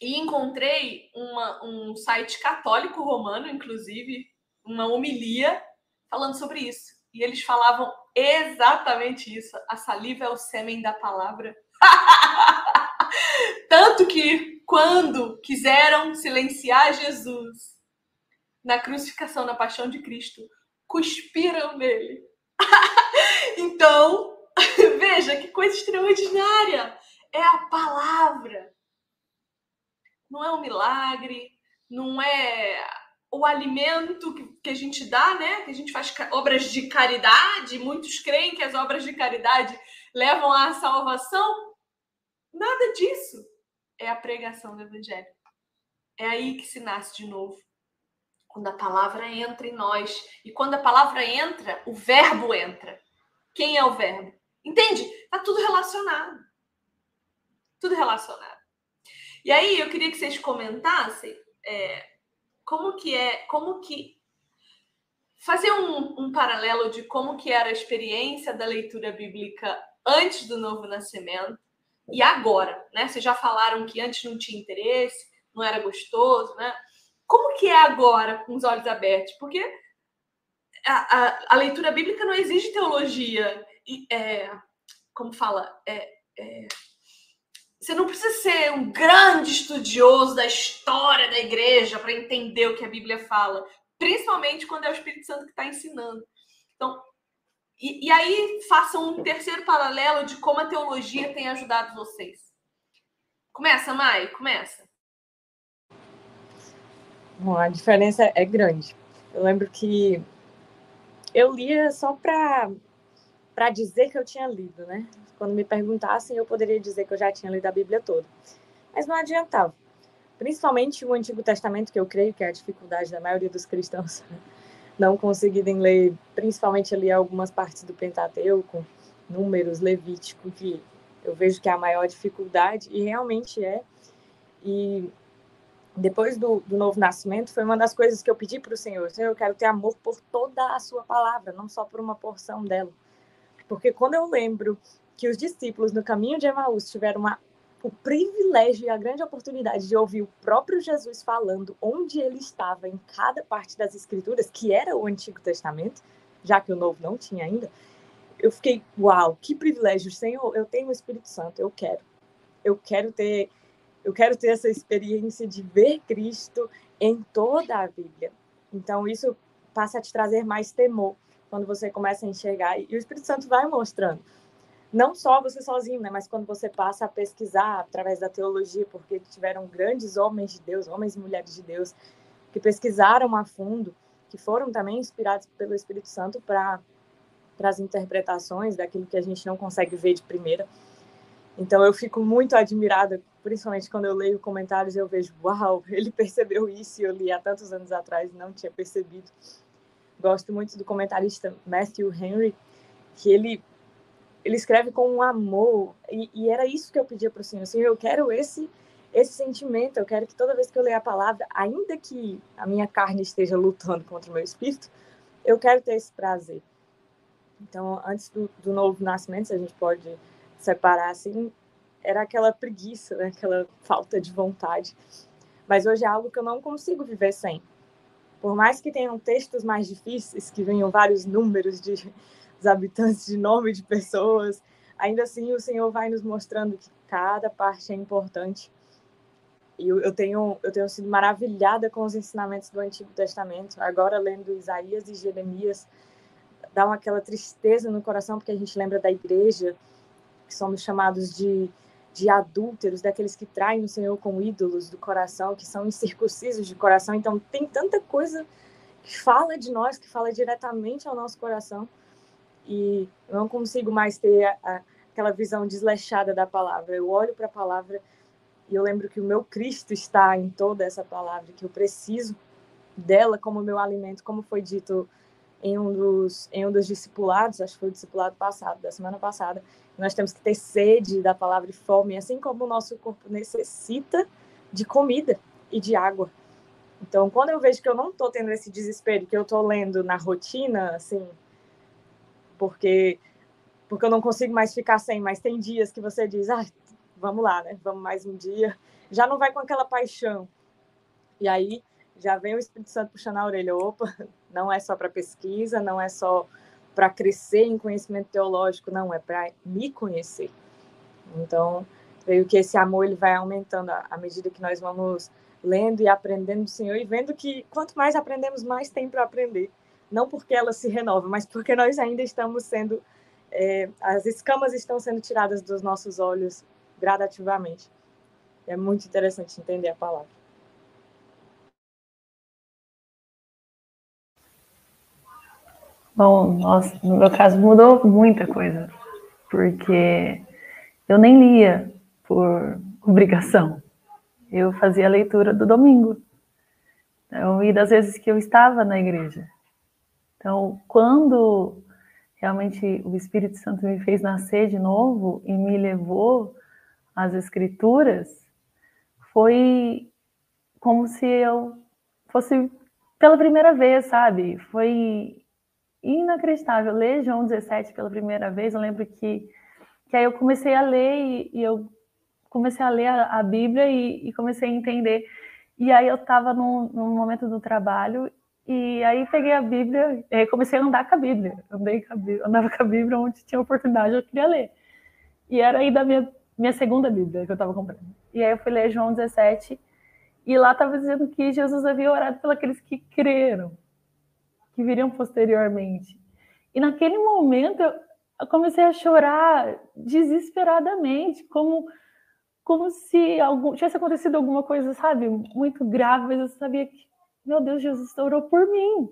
E encontrei uma, um site católico romano, inclusive, uma homilia falando sobre isso. E eles falavam exatamente isso. A saliva é o sêmen da palavra. Tanto que, quando quiseram silenciar Jesus na crucificação, na paixão de Cristo, cuspiram nele. então, veja que coisa extraordinária. É a palavra. não é um milagre, não é o alimento que, a gente dá, né? Que a gente faz obras de caridade, muitos creem que as obras de caridade levam à salvação. Nada disso é a pregação do evangelho. É aí que se nasce de novo. Quando a palavra entra em nós. E quando a palavra entra, o verbo entra. Quem é o verbo? Entende? Tá tudo relacionado. Tudo relacionado. E aí eu queria que vocês comentassem é, como que é, como que fazer um, um, paralelo de como que era a experiência da leitura bíblica antes do novo nascimento e agora, né? Vocês já falaram que antes não tinha interesse, não era gostoso, né? Como que é agora com os olhos abertos? Porque a, a, a leitura bíblica não exige teologia, e, é, como fala, é, é você não precisa ser um grande estudioso da história da igreja para entender o que a Bíblia fala, principalmente quando é o Espírito Santo que está ensinando. Então, e, e, aí façam um terceiro paralelo de como a teologia tem ajudado vocês. Começa, Mai, começa. A diferença é grande. Eu lembro que eu lia só para para dizer que eu tinha lido, né? Quando me perguntassem, eu poderia dizer que eu já tinha lido a Bíblia toda. Mas não adiantava. Principalmente o Antigo Testamento, que eu creio que é a dificuldade da maioria dos cristãos não conseguirem ler, principalmente ali algumas partes do Pentateuco, Números, Levítico, que eu vejo que é a maior dificuldade, e realmente é. E depois do, do, novo nascimento, foi uma das coisas que eu pedi para o Senhor: Senhor, eu quero ter amor por toda a Sua palavra, não só por uma porção dela. Porque quando eu lembro que os discípulos no caminho de Emaús tiveram uma, o privilégio e a grande oportunidade de ouvir o próprio Jesus falando onde ele estava em cada parte das Escrituras, que era o Antigo Testamento, já que o Novo não tinha ainda, eu fiquei, uau, que privilégio, Senhor, eu tenho o Espírito Santo, eu quero. Eu quero ter eu quero ter essa experiência de ver Cristo em toda a Bíblia. Então isso passa a te trazer mais temor quando você começa a enxergar, e o Espírito Santo vai mostrando. Não só você sozinho, né, mas quando você passa a pesquisar através da teologia, porque tiveram grandes homens de Deus, homens e mulheres de Deus, que pesquisaram a fundo, que foram também inspirados pelo Espírito Santo para as interpretações daquilo que a gente não consegue ver de primeira. Então eu fico muito admirada, principalmente quando eu leio comentários eu vejo, uau, ele percebeu isso eu li há tantos anos atrás e não tinha percebido gosto muito do comentarista Matthew Henry, que ele ele escreve com um amor e, e era isso que eu pedia para o Senhor. Senhor, eu quero esse esse sentimento. Eu quero que toda vez que eu ler a palavra, ainda que a minha carne esteja lutando contra o meu espírito, eu quero ter esse prazer. Então, antes do, do novo nascimento, se a gente pode separar assim, era aquela preguiça, né? aquela falta de vontade. Mas hoje é algo que eu não consigo viver sem. Por mais que tenham textos mais difíceis, que venham vários números de dos habitantes, de nome de pessoas, ainda assim o Senhor vai nos mostrando que cada parte é importante. E eu, eu, tenho, eu tenho sido maravilhada com os ensinamentos do Antigo Testamento. Agora, lendo Isaías e Jeremias, dá uma, aquela tristeza no coração, porque a gente lembra da igreja, que somos chamados de de adúlteros, daqueles que traem o Senhor com ídolos do coração, que são incircuncisos de coração. Então, tem tanta coisa que fala de nós, que fala diretamente ao nosso coração. E eu não consigo mais ter a, a, aquela visão desleixada da palavra. Eu olho para a palavra e eu lembro que o meu Cristo está em toda essa palavra, que eu preciso dela como meu alimento, como foi dito em um dos, em um dos discipulados, acho que foi o discipulado passado, da semana passada, nós temos que ter sede da palavra e fome, assim como o nosso corpo necessita de comida e de água. Então, quando eu vejo que eu não estou tendo esse desespero, que eu estou lendo na rotina, assim, porque porque eu não consigo mais ficar sem, mas tem dias que você diz, ah, vamos lá, né? Vamos mais um dia. Já não vai com aquela paixão. E aí já vem o Espírito Santo puxando a orelha, opa, não é só para pesquisa, não é só para crescer em conhecimento teológico, não, é para me conhecer. Então, creio que esse amor ele vai aumentando à medida que nós vamos lendo e aprendendo do Senhor e vendo que quanto mais aprendemos, mais tem para aprender. Não porque ela se renova, mas porque nós ainda estamos sendo, é, as escamas estão sendo tiradas dos nossos olhos gradativamente. É muito interessante entender a palavra. Bom, nossa, no meu caso mudou muita coisa, porque eu nem lia por obrigação. Eu fazia a leitura do domingo. Então, e das vezes que eu estava na igreja. Então, quando realmente o Espírito Santo me fez nascer de novo e me levou às Escrituras, foi como se eu fosse pela primeira vez, sabe? Foi inacreditável ler João 17 pela primeira vez. Eu lembro que, que aí eu comecei a ler e, e eu comecei a ler a, a Bíblia e, e, comecei a entender. E aí eu estava num, num, momento do trabalho e aí peguei a Bíblia e comecei a andar com a Bíblia. Andei com a Bíblia, andava com a Bíblia onde tinha oportunidade eu queria ler. E era aí da minha, minha segunda Bíblia que eu estava comprando. E aí eu fui ler João 17 e lá estava dizendo que Jesus havia orado pelos que creram, que viriam posteriormente. E naquele momento eu comecei a chorar desesperadamente, como como se algum, tivesse acontecido alguma coisa, sabe, muito grave, mas eu sabia que, meu Deus, Jesus orou por mim.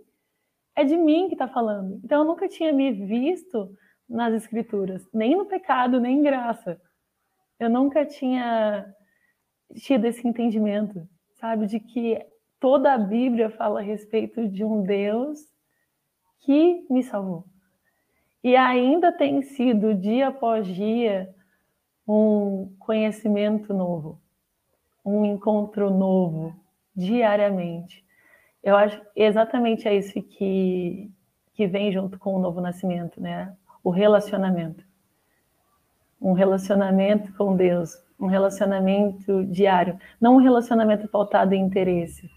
É de mim que está falando. Então eu nunca tinha me visto nas escrituras, nem no pecado, nem em graça. Eu nunca tinha tido esse entendimento, sabe, de que toda a Bíblia fala a respeito de um Deus que me salvou. E ainda tem sido dia após dia um conhecimento novo, um encontro novo, diariamente. Eu acho exatamente é isso que, que vem junto com o novo nascimento, né? O relacionamento. Um relacionamento com Deus, um relacionamento diário, não um relacionamento pautado em interesse.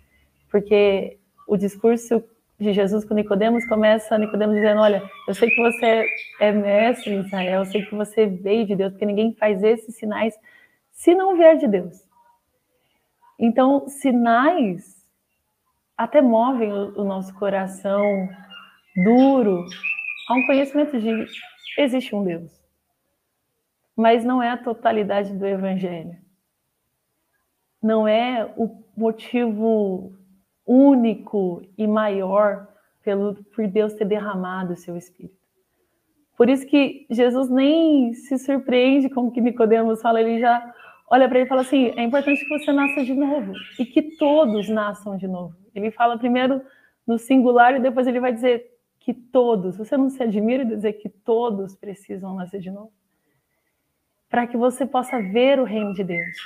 Porque o discurso de Jesus com Nicodemos começa Nicodemos dizendo: Olha, eu sei que você é mestre em Israel, eu sei que você veio de Deus, porque ninguém faz esses sinais se não vier de Deus. Então, sinais até movem o, o nosso coração duro a um conhecimento de existe um Deus. Mas não é a totalidade do evangelho. Não é o motivo único e maior pelo por Deus ter derramado o seu espírito. Por isso que Jesus nem se surpreende com o que Nicodemos fala, ele já olha para ele e fala assim: é importante que você nasça de novo e que todos nasçam de novo. Ele fala primeiro no singular e depois ele vai dizer que todos. Você não se admira de dizer que todos precisam nascer de novo? Para que você possa ver o reino de Deus.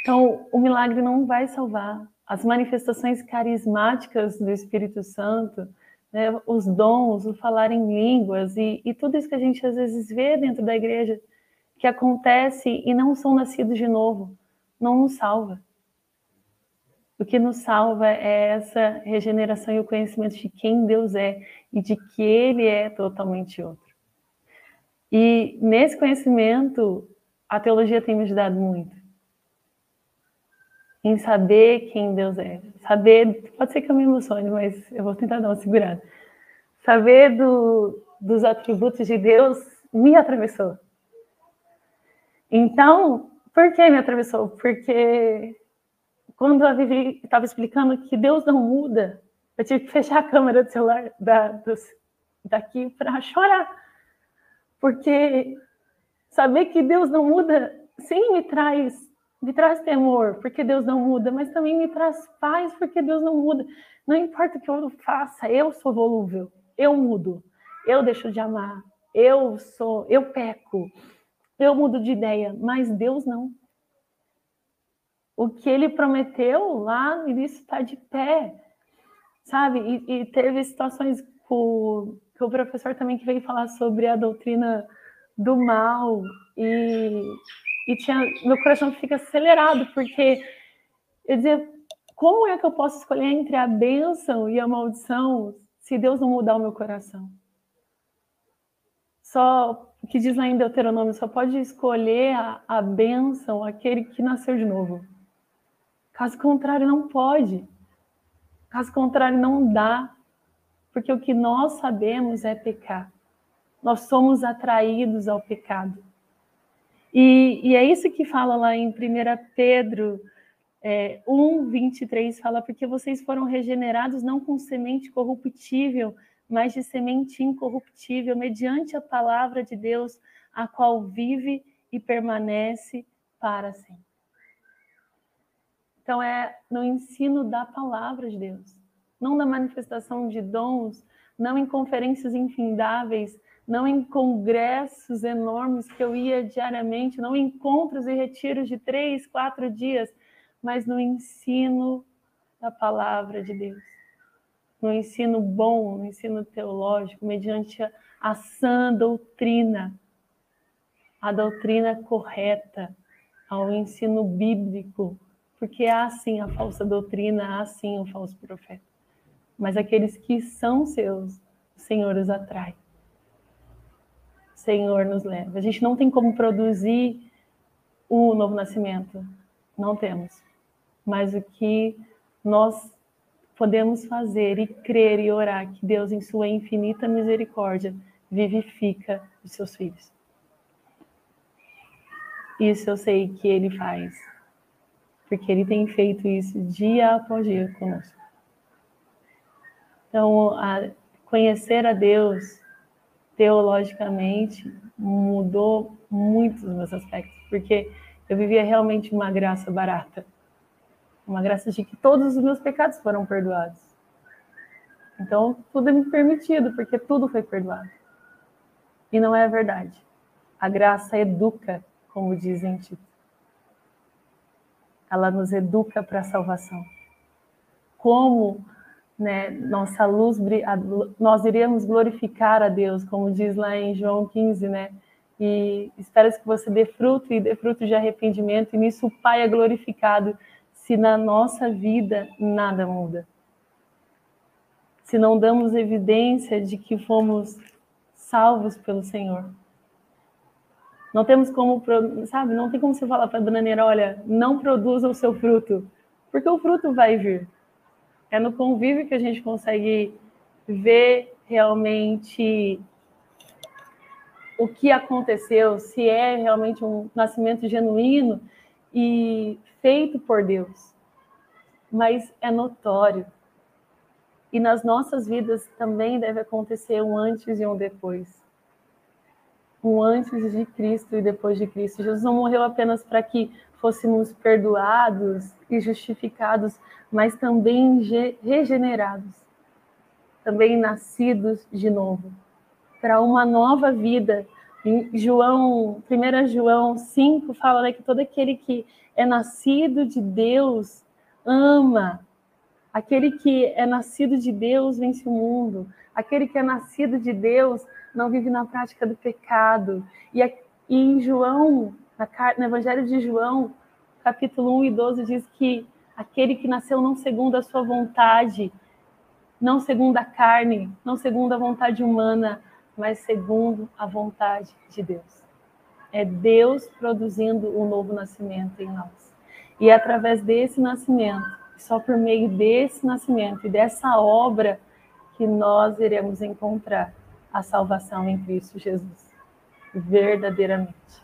Então, o milagre não vai salvar, as manifestações carismáticas do Espírito Santo, né, os dons, o falar em línguas e, e tudo isso que a gente às vezes vê dentro da igreja que acontece e não são nascidos de novo, não nos salva. O que nos salva é essa regeneração e o conhecimento de quem Deus é e de que Ele é totalmente outro. E nesse conhecimento, a teologia tem me ajudado muito em saber quem Deus é. Saber, pode ser que eu me emocione, mas eu vou tentar dar uma segurada. Saber do, dos atributos de Deus me atravessou. Então, por que me atravessou? Porque quando a Vivi estava explicando que Deus não muda, eu tive que fechar a câmera do celular da, dos, daqui para chorar. Porque saber que Deus não muda, sim, me traz me traz temor, porque Deus não muda, mas também me traz paz, porque Deus não muda. Não importa o que eu faça, eu sou volúvel, eu mudo, eu deixo de amar, eu sou, eu peco, eu mudo de ideia, mas Deus não. O que ele prometeu lá no início está de pé, sabe? E, e teve situações com, com o professor também que veio falar sobre a doutrina do mal e e tinha, meu coração fica acelerado, porque eu dizia, como é que eu posso escolher entre a bênção e a maldição se Deus não mudar o meu coração? Só, o que diz lá em Deuteronômio, só pode escolher a, a bênção aquele que nasceu de novo. Caso contrário, não pode. Caso contrário, não dá. Porque o que nós sabemos é pecar. Nós somos atraídos ao pecado. E, e é isso que fala lá em 1 Pedro é, 1, 23, fala, porque vocês foram regenerados não com semente corruptível, mas de semente incorruptível, mediante a palavra de Deus, a qual vive e permanece para sempre. Então, é no ensino da palavra de Deus, não na manifestação de dons, não em conferências infindáveis, não em congressos enormes que eu ia diariamente, não em encontros e retiros de três, quatro dias, mas no ensino da palavra de Deus, no ensino bom, no ensino teológico, mediante a, a sã doutrina, a doutrina correta, ao ensino bíblico, porque há sim a falsa doutrina, há sim o falso profeta. Mas aqueles que são seus, o Senhor os atrai. Senhor nos leva. A gente não tem como produzir o novo nascimento. Não temos. Mas o que nós podemos fazer e crer e orar que Deus, em sua infinita misericórdia, vivifica os seus filhos. Isso eu sei que Ele faz porque ele tem feito isso dia após dia conosco. Então, a conhecer a Deus teologicamente mudou muito os meus aspectos, porque eu vivia realmente uma graça barata, uma graça de que todos os meus pecados foram perdoados. Então, tudo é me permitido, porque tudo foi perdoado. E não é verdade. A graça educa, como dizem Tito ela nos educa para a salvação. Como né, nossa luz, nós iremos glorificar a Deus, como diz lá em João 15, né? E espero que você dê fruto e dê fruto de arrependimento, e nisso o Pai é glorificado, se na nossa vida nada muda. Se não damos evidência de que fomos salvos pelo Senhor. Não temos como, sabe, não tem como você falar para a bananeira, olha, não produza o seu fruto, porque o fruto vai vir. É no convívio que a gente consegue ver realmente o que aconteceu, se é realmente um nascimento genuíno e feito por Deus. Mas é notório. E nas nossas vidas também deve acontecer um antes e um depois um antes de Cristo e depois de Cristo. Jesus não morreu apenas para que fôssemos perdoados e justificados, mas também regenerados, também nascidos de novo, para uma nova vida. Em João, 1 João 5 fala né, que todo aquele que é nascido de Deus ama. Aquele que é nascido de Deus vence o mundo. Aquele que é nascido de Deus não vive na prática do pecado. E, em João, no Evangelho de João, capítulo 1 e 12, diz que aquele que nasceu não segundo a sua vontade, não segundo a carne, não segundo a vontade humana, mas segundo a vontade de Deus. É Deus produzindo o um novo nascimento em nós. E é através desse nascimento, só por meio desse nascimento e dessa obra, que nós iremos encontrar a salvação em Cristo Jesus, verdadeiramente.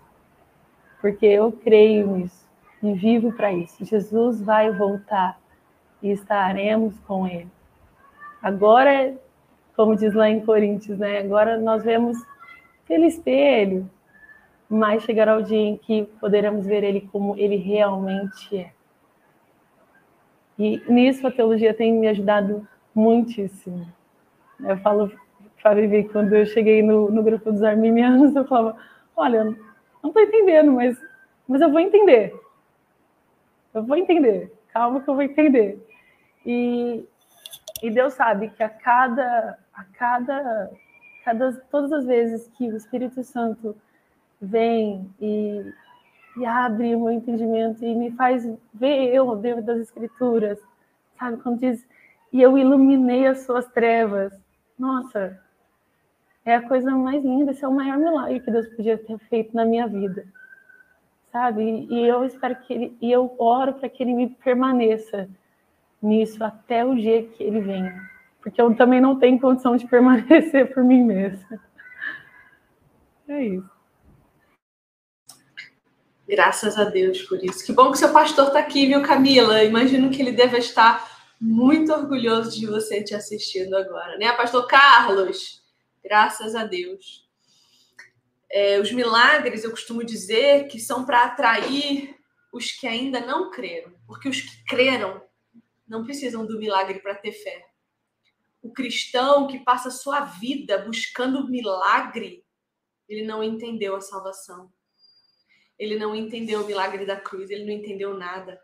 Porque eu creio nisso e vivo para isso. Jesus vai voltar e estaremos com Ele. Agora, como diz lá em Coríntios, né? Agora nós vemos pelo espelho, mas chegará o dia em que poderemos ver Ele como Ele realmente é. E nisso a teologia tem me ajudado muitíssimo. Eu falo viver. Quando eu cheguei no, no grupo dos arminianos, eu falava: Olha, não estou entendendo, mas, mas eu vou entender. Eu vou entender. Calma que eu vou entender. E, e Deus sabe que a cada, a cada, cada, todas as vezes que o Espírito Santo vem e, e abre o meu entendimento e me faz ver eu dentro das Escrituras, sabe? Quando diz, e eu iluminei as suas trevas. Nossa, é a coisa mais linda, esse é o maior milagre que Deus podia ter feito na minha vida. Sabe? E eu espero que ele, e eu oro para que ele me permaneça nisso até o dia que ele venha. Porque eu também não tenho condição de permanecer por mim mesma. É isso. Graças a Deus por isso. Que bom que seu pastor está aqui, viu, Camila? Imagino que ele deve estar muito orgulhoso de você te assistindo agora, né? Pastor Carlos, graças a Deus. É, os milagres, eu costumo dizer que são para atrair os que ainda não creram, porque os que creram não precisam do milagre para ter fé. O cristão que passa sua vida buscando milagre, ele não entendeu a salvação. Ele não entendeu o milagre da cruz, ele não entendeu nada.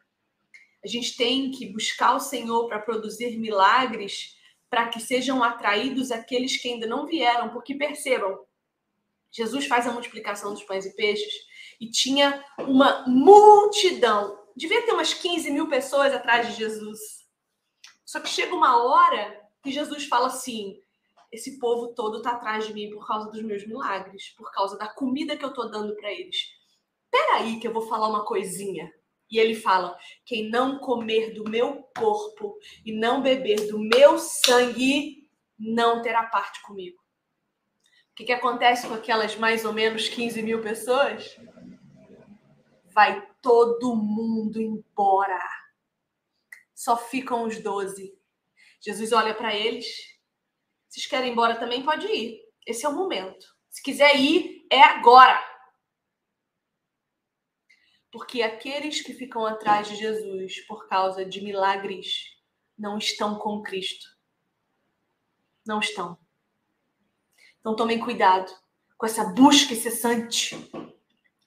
A gente tem que buscar o Senhor para produzir milagres para que sejam atraídos aqueles que ainda não vieram, porque percebam, Jesus faz a multiplicação dos pães e peixes e tinha uma multidão. Devia ter umas 15 mil pessoas atrás de Jesus. Só que chega uma hora que Jesus fala assim: esse povo todo está atrás de mim por causa dos meus milagres, por causa da comida que eu estou dando para eles. Peraí, que eu vou falar uma coisinha. E ele fala: quem não comer do meu corpo e não beber do meu sangue, não terá parte comigo. O que, que acontece com aquelas mais ou menos 15 mil pessoas? Vai todo mundo embora. Só ficam os 12. Jesus olha para eles. Vocês querem ir embora também? Pode ir. Esse é o momento. Se quiser ir, é agora. Porque aqueles que ficam atrás de Jesus por causa de milagres não estão com Cristo. Não estão. Então tomem cuidado com essa busca incessante.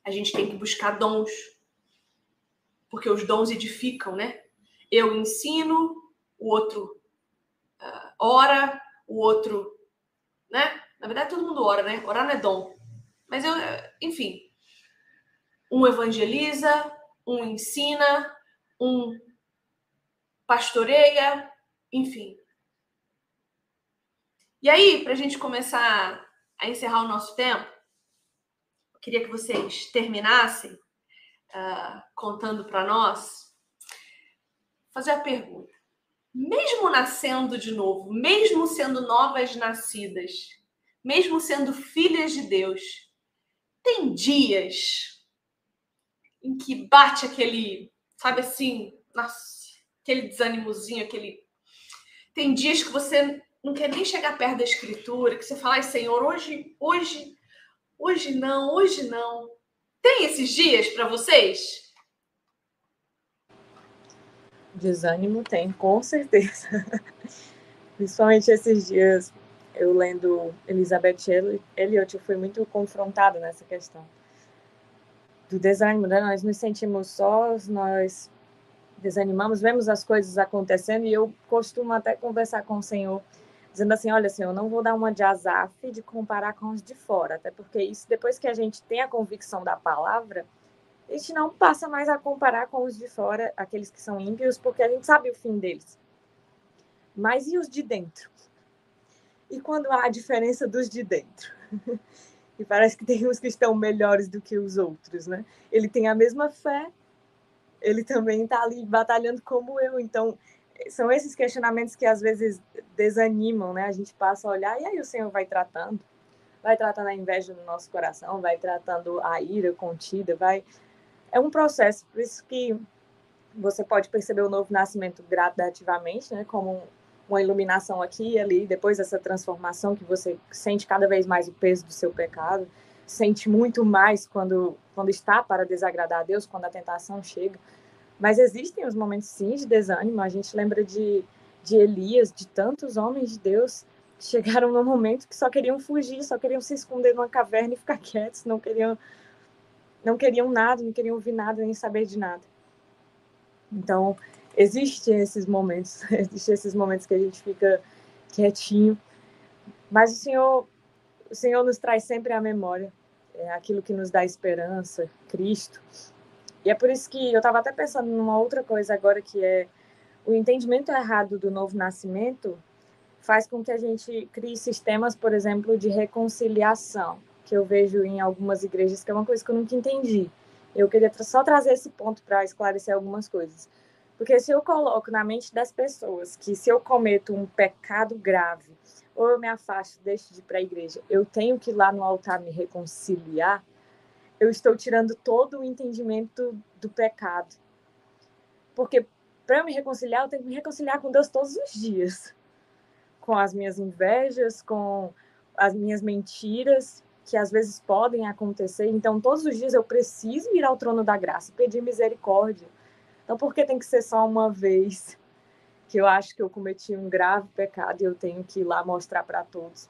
A gente tem que buscar dons. Porque os dons edificam, né? Eu ensino, o outro uh, ora, o outro, né? Na verdade, todo mundo ora, né? Orar não é dom. Mas eu, enfim, um evangeliza, um ensina, um pastoreia, enfim. E aí, para a gente começar a encerrar o nosso tempo, eu queria que vocês terminassem uh, contando para nós, fazer a pergunta. Mesmo nascendo de novo, mesmo sendo novas nascidas, mesmo sendo filhas de Deus, tem dias em que bate aquele, sabe assim, nossa, aquele desânimozinho, aquele. Tem dias que você não quer nem chegar perto da escritura, que você fala, ai, Senhor, hoje, hoje, hoje não, hoje não. Tem esses dias para vocês? Desânimo tem, com certeza. Principalmente esses dias, eu lendo Elizabeth Elliot, eu fui muito confrontada nessa questão do desânimo, né? Nós nos sentimos sós, nós desanimamos, vemos as coisas acontecendo e eu costumo até conversar com o Senhor, dizendo assim, olha, Senhor, não vou dar uma de azaf de comparar com os de fora, até porque isso, depois que a gente tem a convicção da palavra, a gente não passa mais a comparar com os de fora, aqueles que são ímpios, porque a gente sabe o fim deles. Mas e os de dentro? E quando há a diferença dos de dentro? E parece que tem uns que estão melhores do que os outros, né? Ele tem a mesma fé, ele também está ali batalhando como eu. Então, são esses questionamentos que às vezes desanimam, né? A gente passa a olhar e aí o Senhor vai tratando. Vai tratando a inveja no nosso coração, vai tratando a ira contida, vai. É um processo, por isso que você pode perceber o novo nascimento gradativamente, né? Como uma iluminação aqui e ali, depois dessa transformação que você sente cada vez mais o peso do seu pecado, sente muito mais quando, quando está para desagradar a Deus, quando a tentação chega. Mas existem os momentos, sim, de desânimo. A gente lembra de, de Elias, de tantos homens de Deus que chegaram num momento que só queriam fugir, só queriam se esconder numa caverna e ficar quietos, não queriam, não queriam nada, não queriam ouvir nada, nem saber de nada. Então, existem esses momentos, existem esses momentos que a gente fica quietinho, mas o Senhor, o Senhor nos traz sempre à memória é aquilo que nos dá esperança, Cristo. E é por isso que eu estava até pensando numa outra coisa agora que é o entendimento errado do novo nascimento faz com que a gente crie sistemas, por exemplo, de reconciliação, que eu vejo em algumas igrejas, que é uma coisa que eu nunca entendi. Eu queria só trazer esse ponto para esclarecer algumas coisas. Porque se eu coloco na mente das pessoas que se eu cometo um pecado grave, ou eu me afasto, deixo de ir para a igreja, eu tenho que ir lá no altar me reconciliar, eu estou tirando todo o entendimento do pecado. Porque para me reconciliar, eu tenho que me reconciliar com Deus todos os dias. Com as minhas invejas, com as minhas mentiras, que às vezes podem acontecer. Então, todos os dias eu preciso ir ao trono da graça, pedir misericórdia. Então, por que tem que ser só uma vez que eu acho que eu cometi um grave pecado e eu tenho que ir lá mostrar para todos?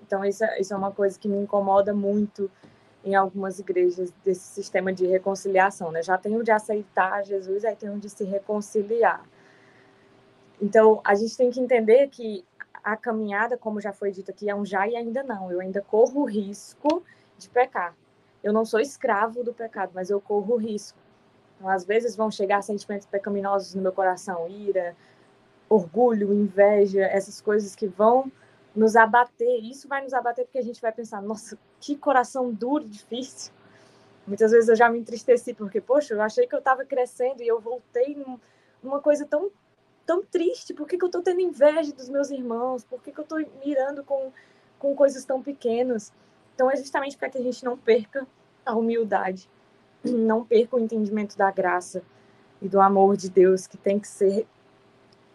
Então, isso é, isso é uma coisa que me incomoda muito em algumas igrejas desse sistema de reconciliação, né? Já tem o de aceitar Jesus, aí tem o de se reconciliar. Então, a gente tem que entender que a caminhada, como já foi dito aqui, é um já e ainda não. Eu ainda corro o risco de pecar. Eu não sou escravo do pecado, mas eu corro o risco. Então, às vezes vão chegar sentimentos pecaminosos no meu coração, ira, orgulho, inveja, essas coisas que vão nos abater. Isso vai nos abater porque a gente vai pensar, nossa, que coração duro difícil. Muitas vezes eu já me entristeci porque, poxa, eu achei que eu estava crescendo e eu voltei numa coisa tão, tão triste. Por que, que eu estou tendo inveja dos meus irmãos? Por que, que eu estou mirando com, com coisas tão pequenas? Então é justamente para que a gente não perca a humildade, não perca o entendimento da graça e do amor de Deus que tem que ser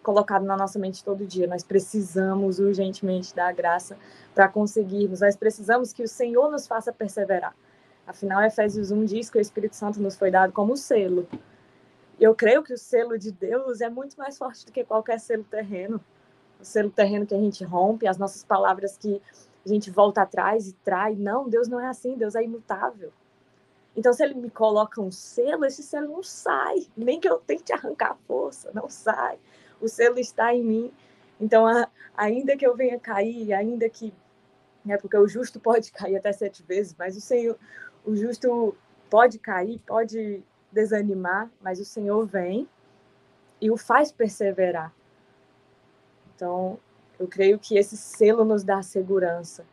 colocado na nossa mente todo dia. Nós precisamos urgentemente da graça para conseguirmos. Nós precisamos que o Senhor nos faça perseverar. Afinal, Efésios 1 diz que o Espírito Santo nos foi dado como selo. Eu creio que o selo de Deus é muito mais forte do que qualquer selo terreno. O selo terreno que a gente rompe, as nossas palavras que a gente volta atrás e trai. Não, Deus não é assim, Deus é imutável. Então, se ele me coloca um selo, esse selo não sai, nem que eu tente arrancar a força, não sai o selo está em mim. Então, a, ainda que eu venha cair, ainda que. Né, porque o justo pode cair até sete vezes, mas o Senhor, o justo pode cair, pode desanimar, mas o Senhor vem e o faz perseverar. Então, eu creio que esse selo nos dá segurança.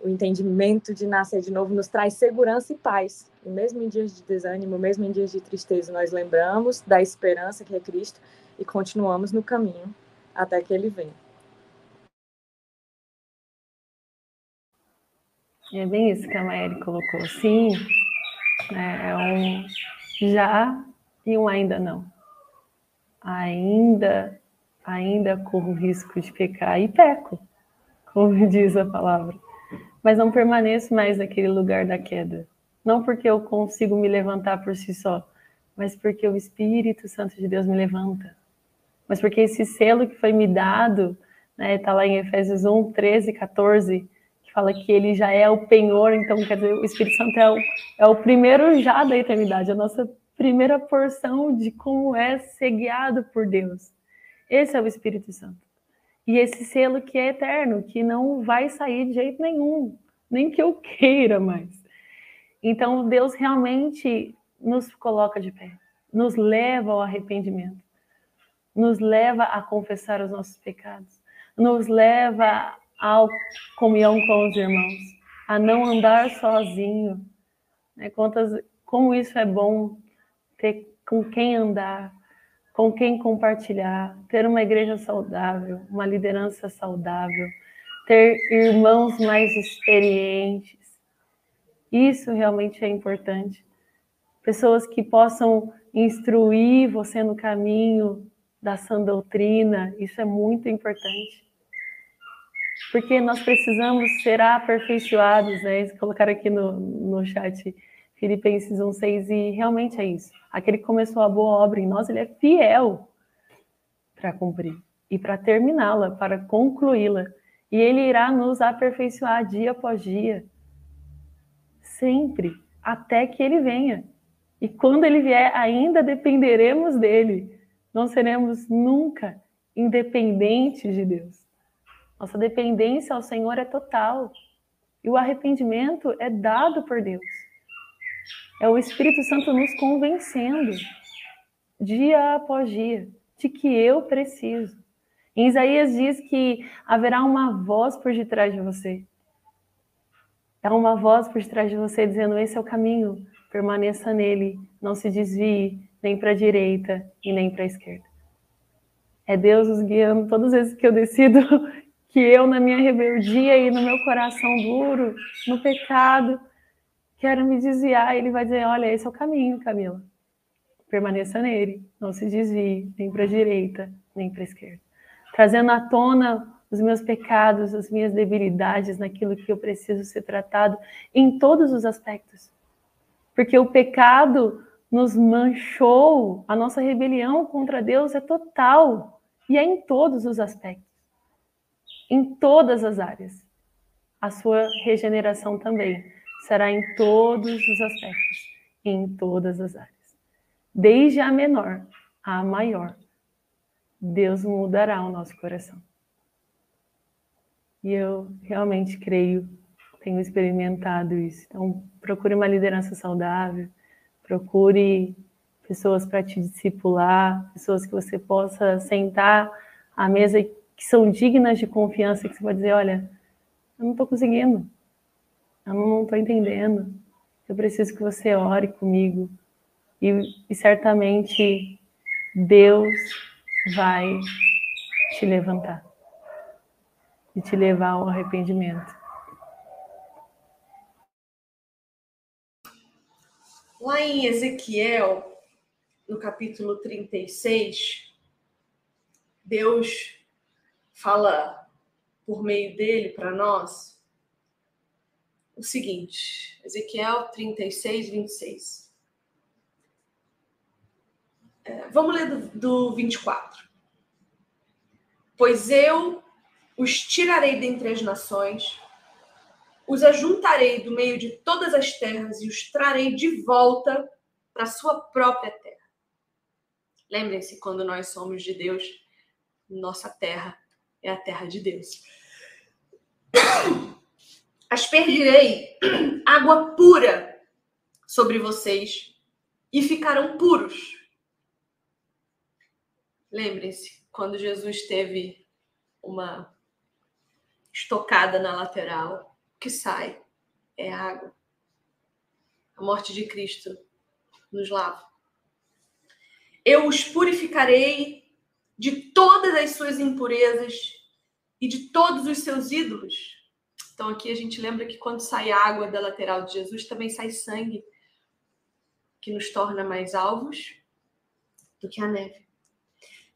O entendimento de nascer de novo nos traz segurança e paz. E mesmo em dias de desânimo, mesmo em dias de tristeza, nós lembramos da esperança que é Cristo e continuamos no caminho até que ele venha. É bem isso que a Maeri colocou. Sim, né, é um já e um ainda não. Ainda, ainda corro risco de pecar e peco, como diz a palavra. Mas não permaneço mais naquele lugar da queda. Não porque eu consigo me levantar por si só, mas porque o Espírito Santo de Deus me levanta mas porque esse selo que foi me dado, né, tá lá em Efésios 1, 13, 14, que fala que ele já é o penhor, então quer dizer, o Espírito Santo é o, é o primeiro já da eternidade, a nossa primeira porção de como é ser guiado por Deus. Esse é o Espírito Santo. E esse selo que é eterno, que não vai sair de jeito nenhum, nem que eu queira mais. Então, Deus realmente nos coloca de pé, nos leva ao arrependimento nos leva a confessar os nossos pecados, nos leva à comunhão com os irmãos, a não andar sozinho. Né? Quantas, como isso é bom ter com quem andar, com quem compartilhar, ter uma igreja saudável, uma liderança saudável, ter irmãos mais experientes. Isso realmente é importante. Pessoas que possam instruir você no caminho da sã doutrina, isso é muito importante. Porque nós precisamos ser aperfeiçoados, né? Colocaram aqui no, no chat Filipenses 1,6, e realmente é isso. Aquele que começou a boa obra em nós, ele é fiel para cumprir e para terminá-la, para concluí-la. E ele irá nos aperfeiçoar dia após dia, sempre, até que ele venha. E quando ele vier, ainda dependeremos dele não seremos nunca independentes de Deus. Nossa dependência ao Senhor é total. E o arrependimento é dado por Deus. É o Espírito Santo nos convencendo, dia após dia, de que eu preciso. Em Isaías diz que haverá uma voz por detrás de você. É uma voz por detrás de você dizendo: esse é o caminho, permaneça nele, não se desvie, nem para a direita e nem para a esquerda. É Deus nos guiando todas as vezes que eu decido que eu, na minha rebeldia e no meu coração duro, no pecado, quero me desviar. Ele vai dizer: olha, esse é o caminho, Camila. Permaneça nele, não se desvie, nem para a direita, nem para a esquerda. Trazendo à tona os meus pecados, as minhas debilidades, naquilo que eu preciso ser tratado em todos os aspectos. Porque o pecado nos manchou, a nossa rebelião contra Deus é total e é em todos os aspectos, em todas as áreas. A sua regeneração também será em todos os aspectos, em todas as áreas, desde a menor à maior. Deus mudará o nosso coração. E eu realmente creio, tenho experimentado isso. Então, procure uma liderança saudável, procure pessoas para te discipular, pessoas que você possa sentar à mesa que são dignas de confiança, que você vai dizer, olha, eu não estou conseguindo, eu não estou entendendo, eu preciso que você ore comigo. E, e certamente Deus vai te levantar e te levar ao arrependimento. Lá em Ezequiel, no capítulo 36, Deus fala por meio dele para nós o seguinte, Ezequiel 36, 26. É, vamos ler do, do 24. Pois eu os tirarei dentre as nações, os ajuntarei do meio de todas as terras e os trarei de volta para sua própria terra. Lembrem-se, quando nós somos de Deus, nossa terra é a terra de Deus. Aspergirei água pura sobre vocês e ficarão puros. Lembrem-se, quando Jesus teve uma estocada na lateral, o que sai é água. A morte de Cristo nos lava. Eu os purificarei de todas as suas impurezas e de todos os seus ídolos. Então aqui a gente lembra que quando sai água da lateral de Jesus, também sai sangue, que nos torna mais alvos do que a neve.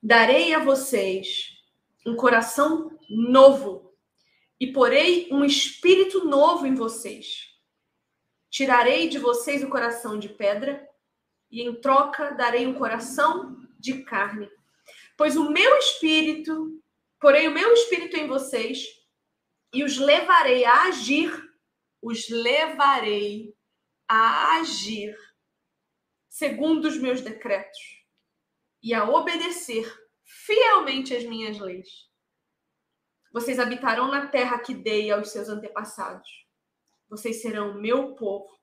Darei a vocês um coração novo e porei um espírito novo em vocês. Tirarei de vocês o coração de pedra e em troca darei um coração de carne. Pois o meu espírito, porei o meu espírito em vocês e os levarei a agir, os levarei a agir segundo os meus decretos e a obedecer fielmente as minhas leis. Vocês habitarão na terra que dei aos seus antepassados. Vocês serão meu povo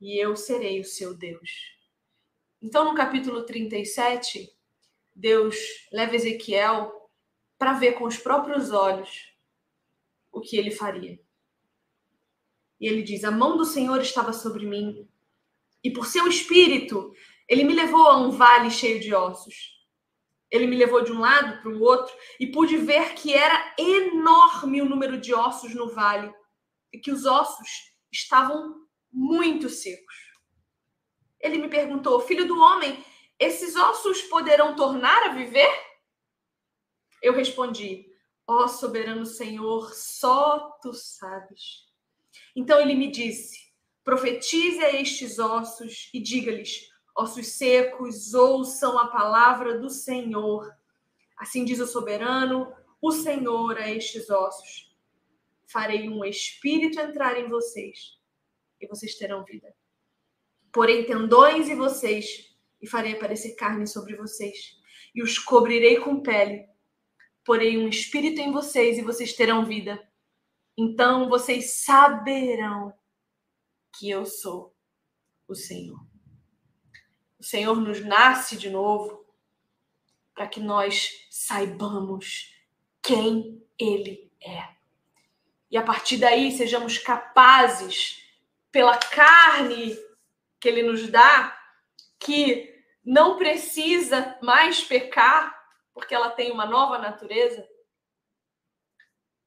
e eu serei o seu Deus. Então, no capítulo 37, Deus leva Ezequiel para ver com os próprios olhos o que ele faria. E ele diz: A mão do Senhor estava sobre mim, e por seu espírito ele me levou a um vale cheio de ossos. Ele me levou de um lado para o outro e pude ver que era enorme o número de ossos no vale e que os ossos estavam muito secos. Ele me perguntou: Filho do homem, esses ossos poderão tornar a viver? Eu respondi: Ó oh, soberano Senhor, só tu sabes. Então ele me disse: Profetize a estes ossos e diga-lhes: Ossos secos, ouçam a palavra do Senhor. Assim diz o soberano, o Senhor a estes ossos. Farei um espírito entrar em vocês e vocês terão vida. Porém, tendões em vocês e farei aparecer carne sobre vocês e os cobrirei com pele. Porei um espírito em vocês e vocês terão vida. Então vocês saberão que eu sou o Senhor. O Senhor nos nasce de novo para que nós saibamos quem Ele é. E a partir daí sejamos capazes, pela carne que Ele nos dá, que não precisa mais pecar, porque ela tem uma nova natureza,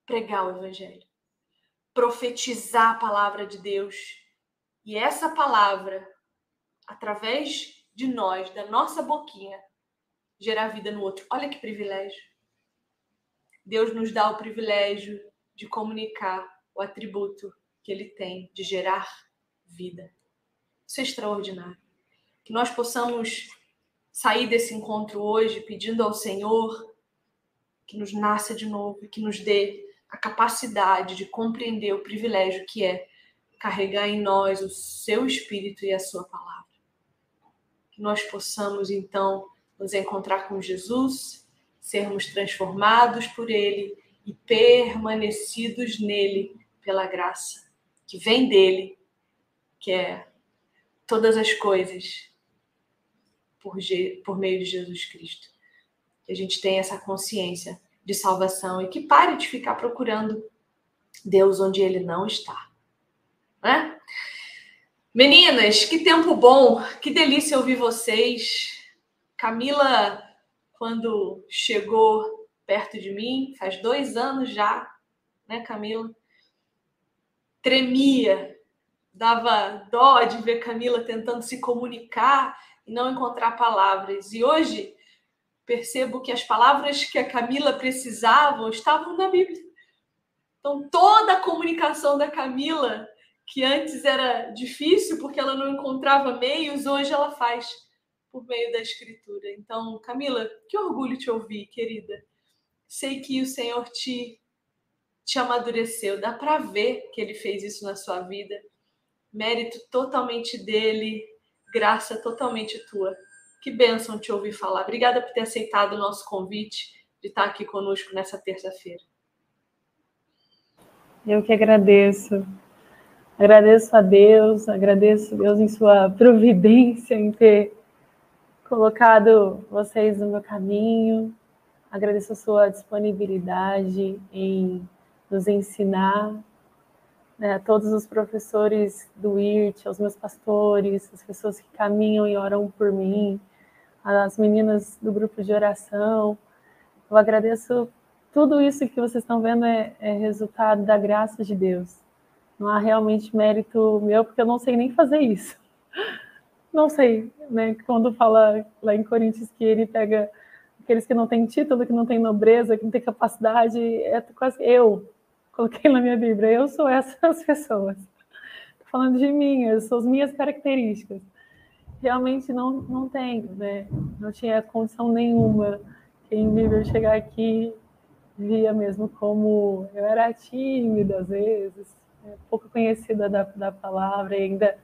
pregar o Evangelho, profetizar a palavra de Deus E essa palavra, através de nós, da nossa boquinha, gerar vida no outro. Olha que privilégio. Deus nos dá o privilégio de comunicar o atributo que ele tem de gerar vida. Isso é extraordinário. Que nós possamos sair desse encontro hoje pedindo ao Senhor que nos nasça de novo que nos dê a capacidade de compreender o privilégio que é carregar em nós o seu espírito e a sua palavra. Nós possamos então nos encontrar com Jesus, sermos transformados por ele e permanecidos nele pela graça que vem dele, que é todas as coisas por, por meio de Jesus Cristo. Que a gente tenha essa consciência de salvação e que pare de ficar procurando Deus onde ele não está. Né? Meninas, que tempo bom, que delícia ouvir vocês. Camila, quando chegou perto de mim, faz dois anos já, né, Camila? Tremia, dava dó de ver Camila tentando se comunicar e não encontrar palavras. E hoje percebo que as palavras que a Camila precisava estavam na Bíblia. Então, toda a comunicação da Camila, que antes era difícil porque ela não encontrava meios, hoje ela faz por meio da Escritura. Então, Camila, que orgulho te ouvir, querida. Sei que o Senhor te, te amadureceu, dá para ver que Ele fez isso na sua vida. Mérito totalmente dele, graça totalmente tua. Que bênção te ouvir falar. Obrigada por ter aceitado o nosso convite de estar aqui conosco nessa terça-feira. Eu que agradeço. Agradeço a Deus, agradeço a Deus em sua providência em ter colocado vocês no meu caminho. Agradeço a sua disponibilidade em nos ensinar, né, a todos os professores do IRT, aos meus pastores, as pessoas que caminham e oram por mim, as meninas do grupo de oração. Eu agradeço tudo isso que vocês estão vendo é, é resultado da graça de Deus. Não há realmente mérito meu, porque eu não sei nem fazer isso não sei, né? Quando fala lá em Coríntios que ele pega aqueles que não têm título, que não têm nobreza, que não têm capacidade, é quase eu. Coloquei na minha Bíblia, eu sou essas pessoas. Estou falando de mim, são as minhas características. Realmente não, não tenho, né? Não tinha condição nenhuma. Quem me viu chegar aqui via mesmo como eu era tímida às vezes? Pouco conhecida da, da palavra, e ainda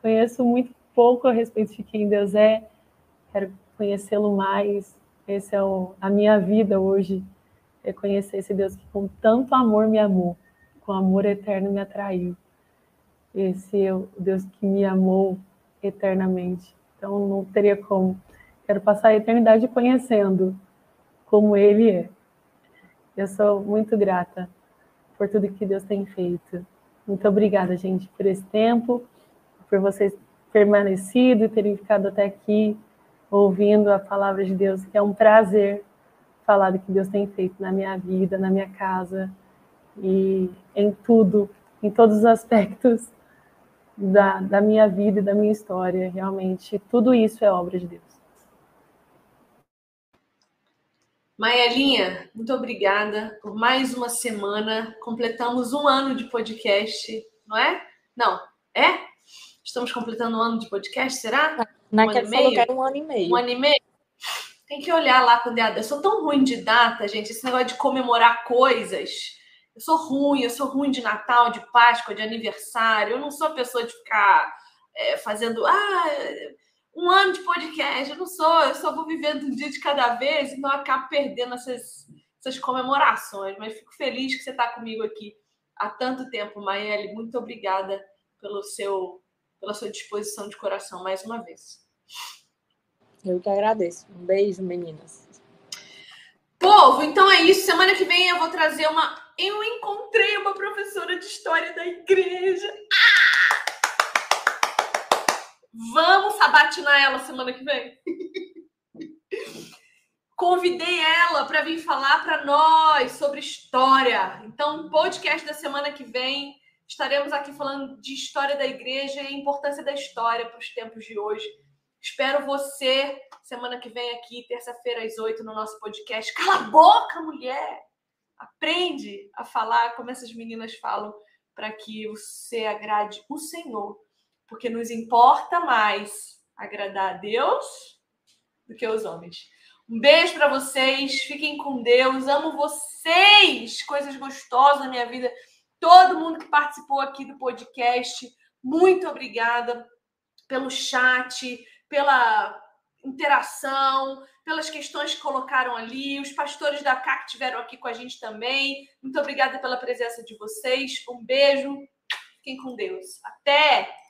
conheço muito pouco a respeito de quem Deus é, quero conhecê-lo mais. Essa é o, a minha vida hoje, é conhecer esse Deus que com tanto amor me amou, com amor eterno me atraiu. Esse é o Deus que me amou eternamente. Então não teria como. Quero passar a eternidade conhecendo como Ele é. Eu sou muito grata por tudo que Deus tem feito. Muito obrigada, gente, por esse tempo, por vocês permanecido e terem ficado até aqui ouvindo a palavra de Deus, que é um prazer falar do que Deus tem feito na minha vida, na minha casa e em tudo, em todos os aspectos da, da minha vida e da minha história. Realmente, tudo isso é obra de Deus. Maelinha, muito obrigada por mais uma semana. Completamos um ano de podcast, não é? Não, é? Estamos completando um ano de podcast, será? Naquele um falou que era um ano e meio. Um ano e meio? Tem que olhar lá quando é a. Eu sou tão ruim de data, gente. Esse negócio de comemorar coisas. Eu sou ruim, eu sou ruim de Natal, de Páscoa, de aniversário. Eu não sou a pessoa de ficar é, fazendo. Ah, um ano de podcast. Eu não sou, eu só vou vivendo um dia de cada vez, então eu acabo perdendo essas, essas comemorações. Mas fico feliz que você está comigo aqui há tanto tempo, Maeli. Muito obrigada pelo seu pela sua disposição de coração mais uma vez. Eu que agradeço. Um beijo, meninas. Povo, então é isso. Semana que vem eu vou trazer uma. Eu encontrei uma professora de história da igreja. Ah! Vamos sabatinar ela semana que vem. Convidei ela para vir falar para nós sobre história. Então, podcast da semana que vem Estaremos aqui falando de história da igreja e a importância da história para os tempos de hoje. Espero você semana que vem aqui, terça-feira às oito, no nosso podcast. Cala a boca, mulher! Aprende a falar como essas meninas falam para que você agrade o Senhor, porque nos importa mais agradar a Deus do que os homens. Um beijo para vocês, fiquem com Deus, amo vocês, coisas gostosas na minha vida. Todo mundo que participou aqui do podcast, muito obrigada pelo chat, pela interação, pelas questões que colocaram ali. Os pastores da CAC estiveram aqui com a gente também. Muito obrigada pela presença de vocês. Um beijo. Fiquem com Deus. Até!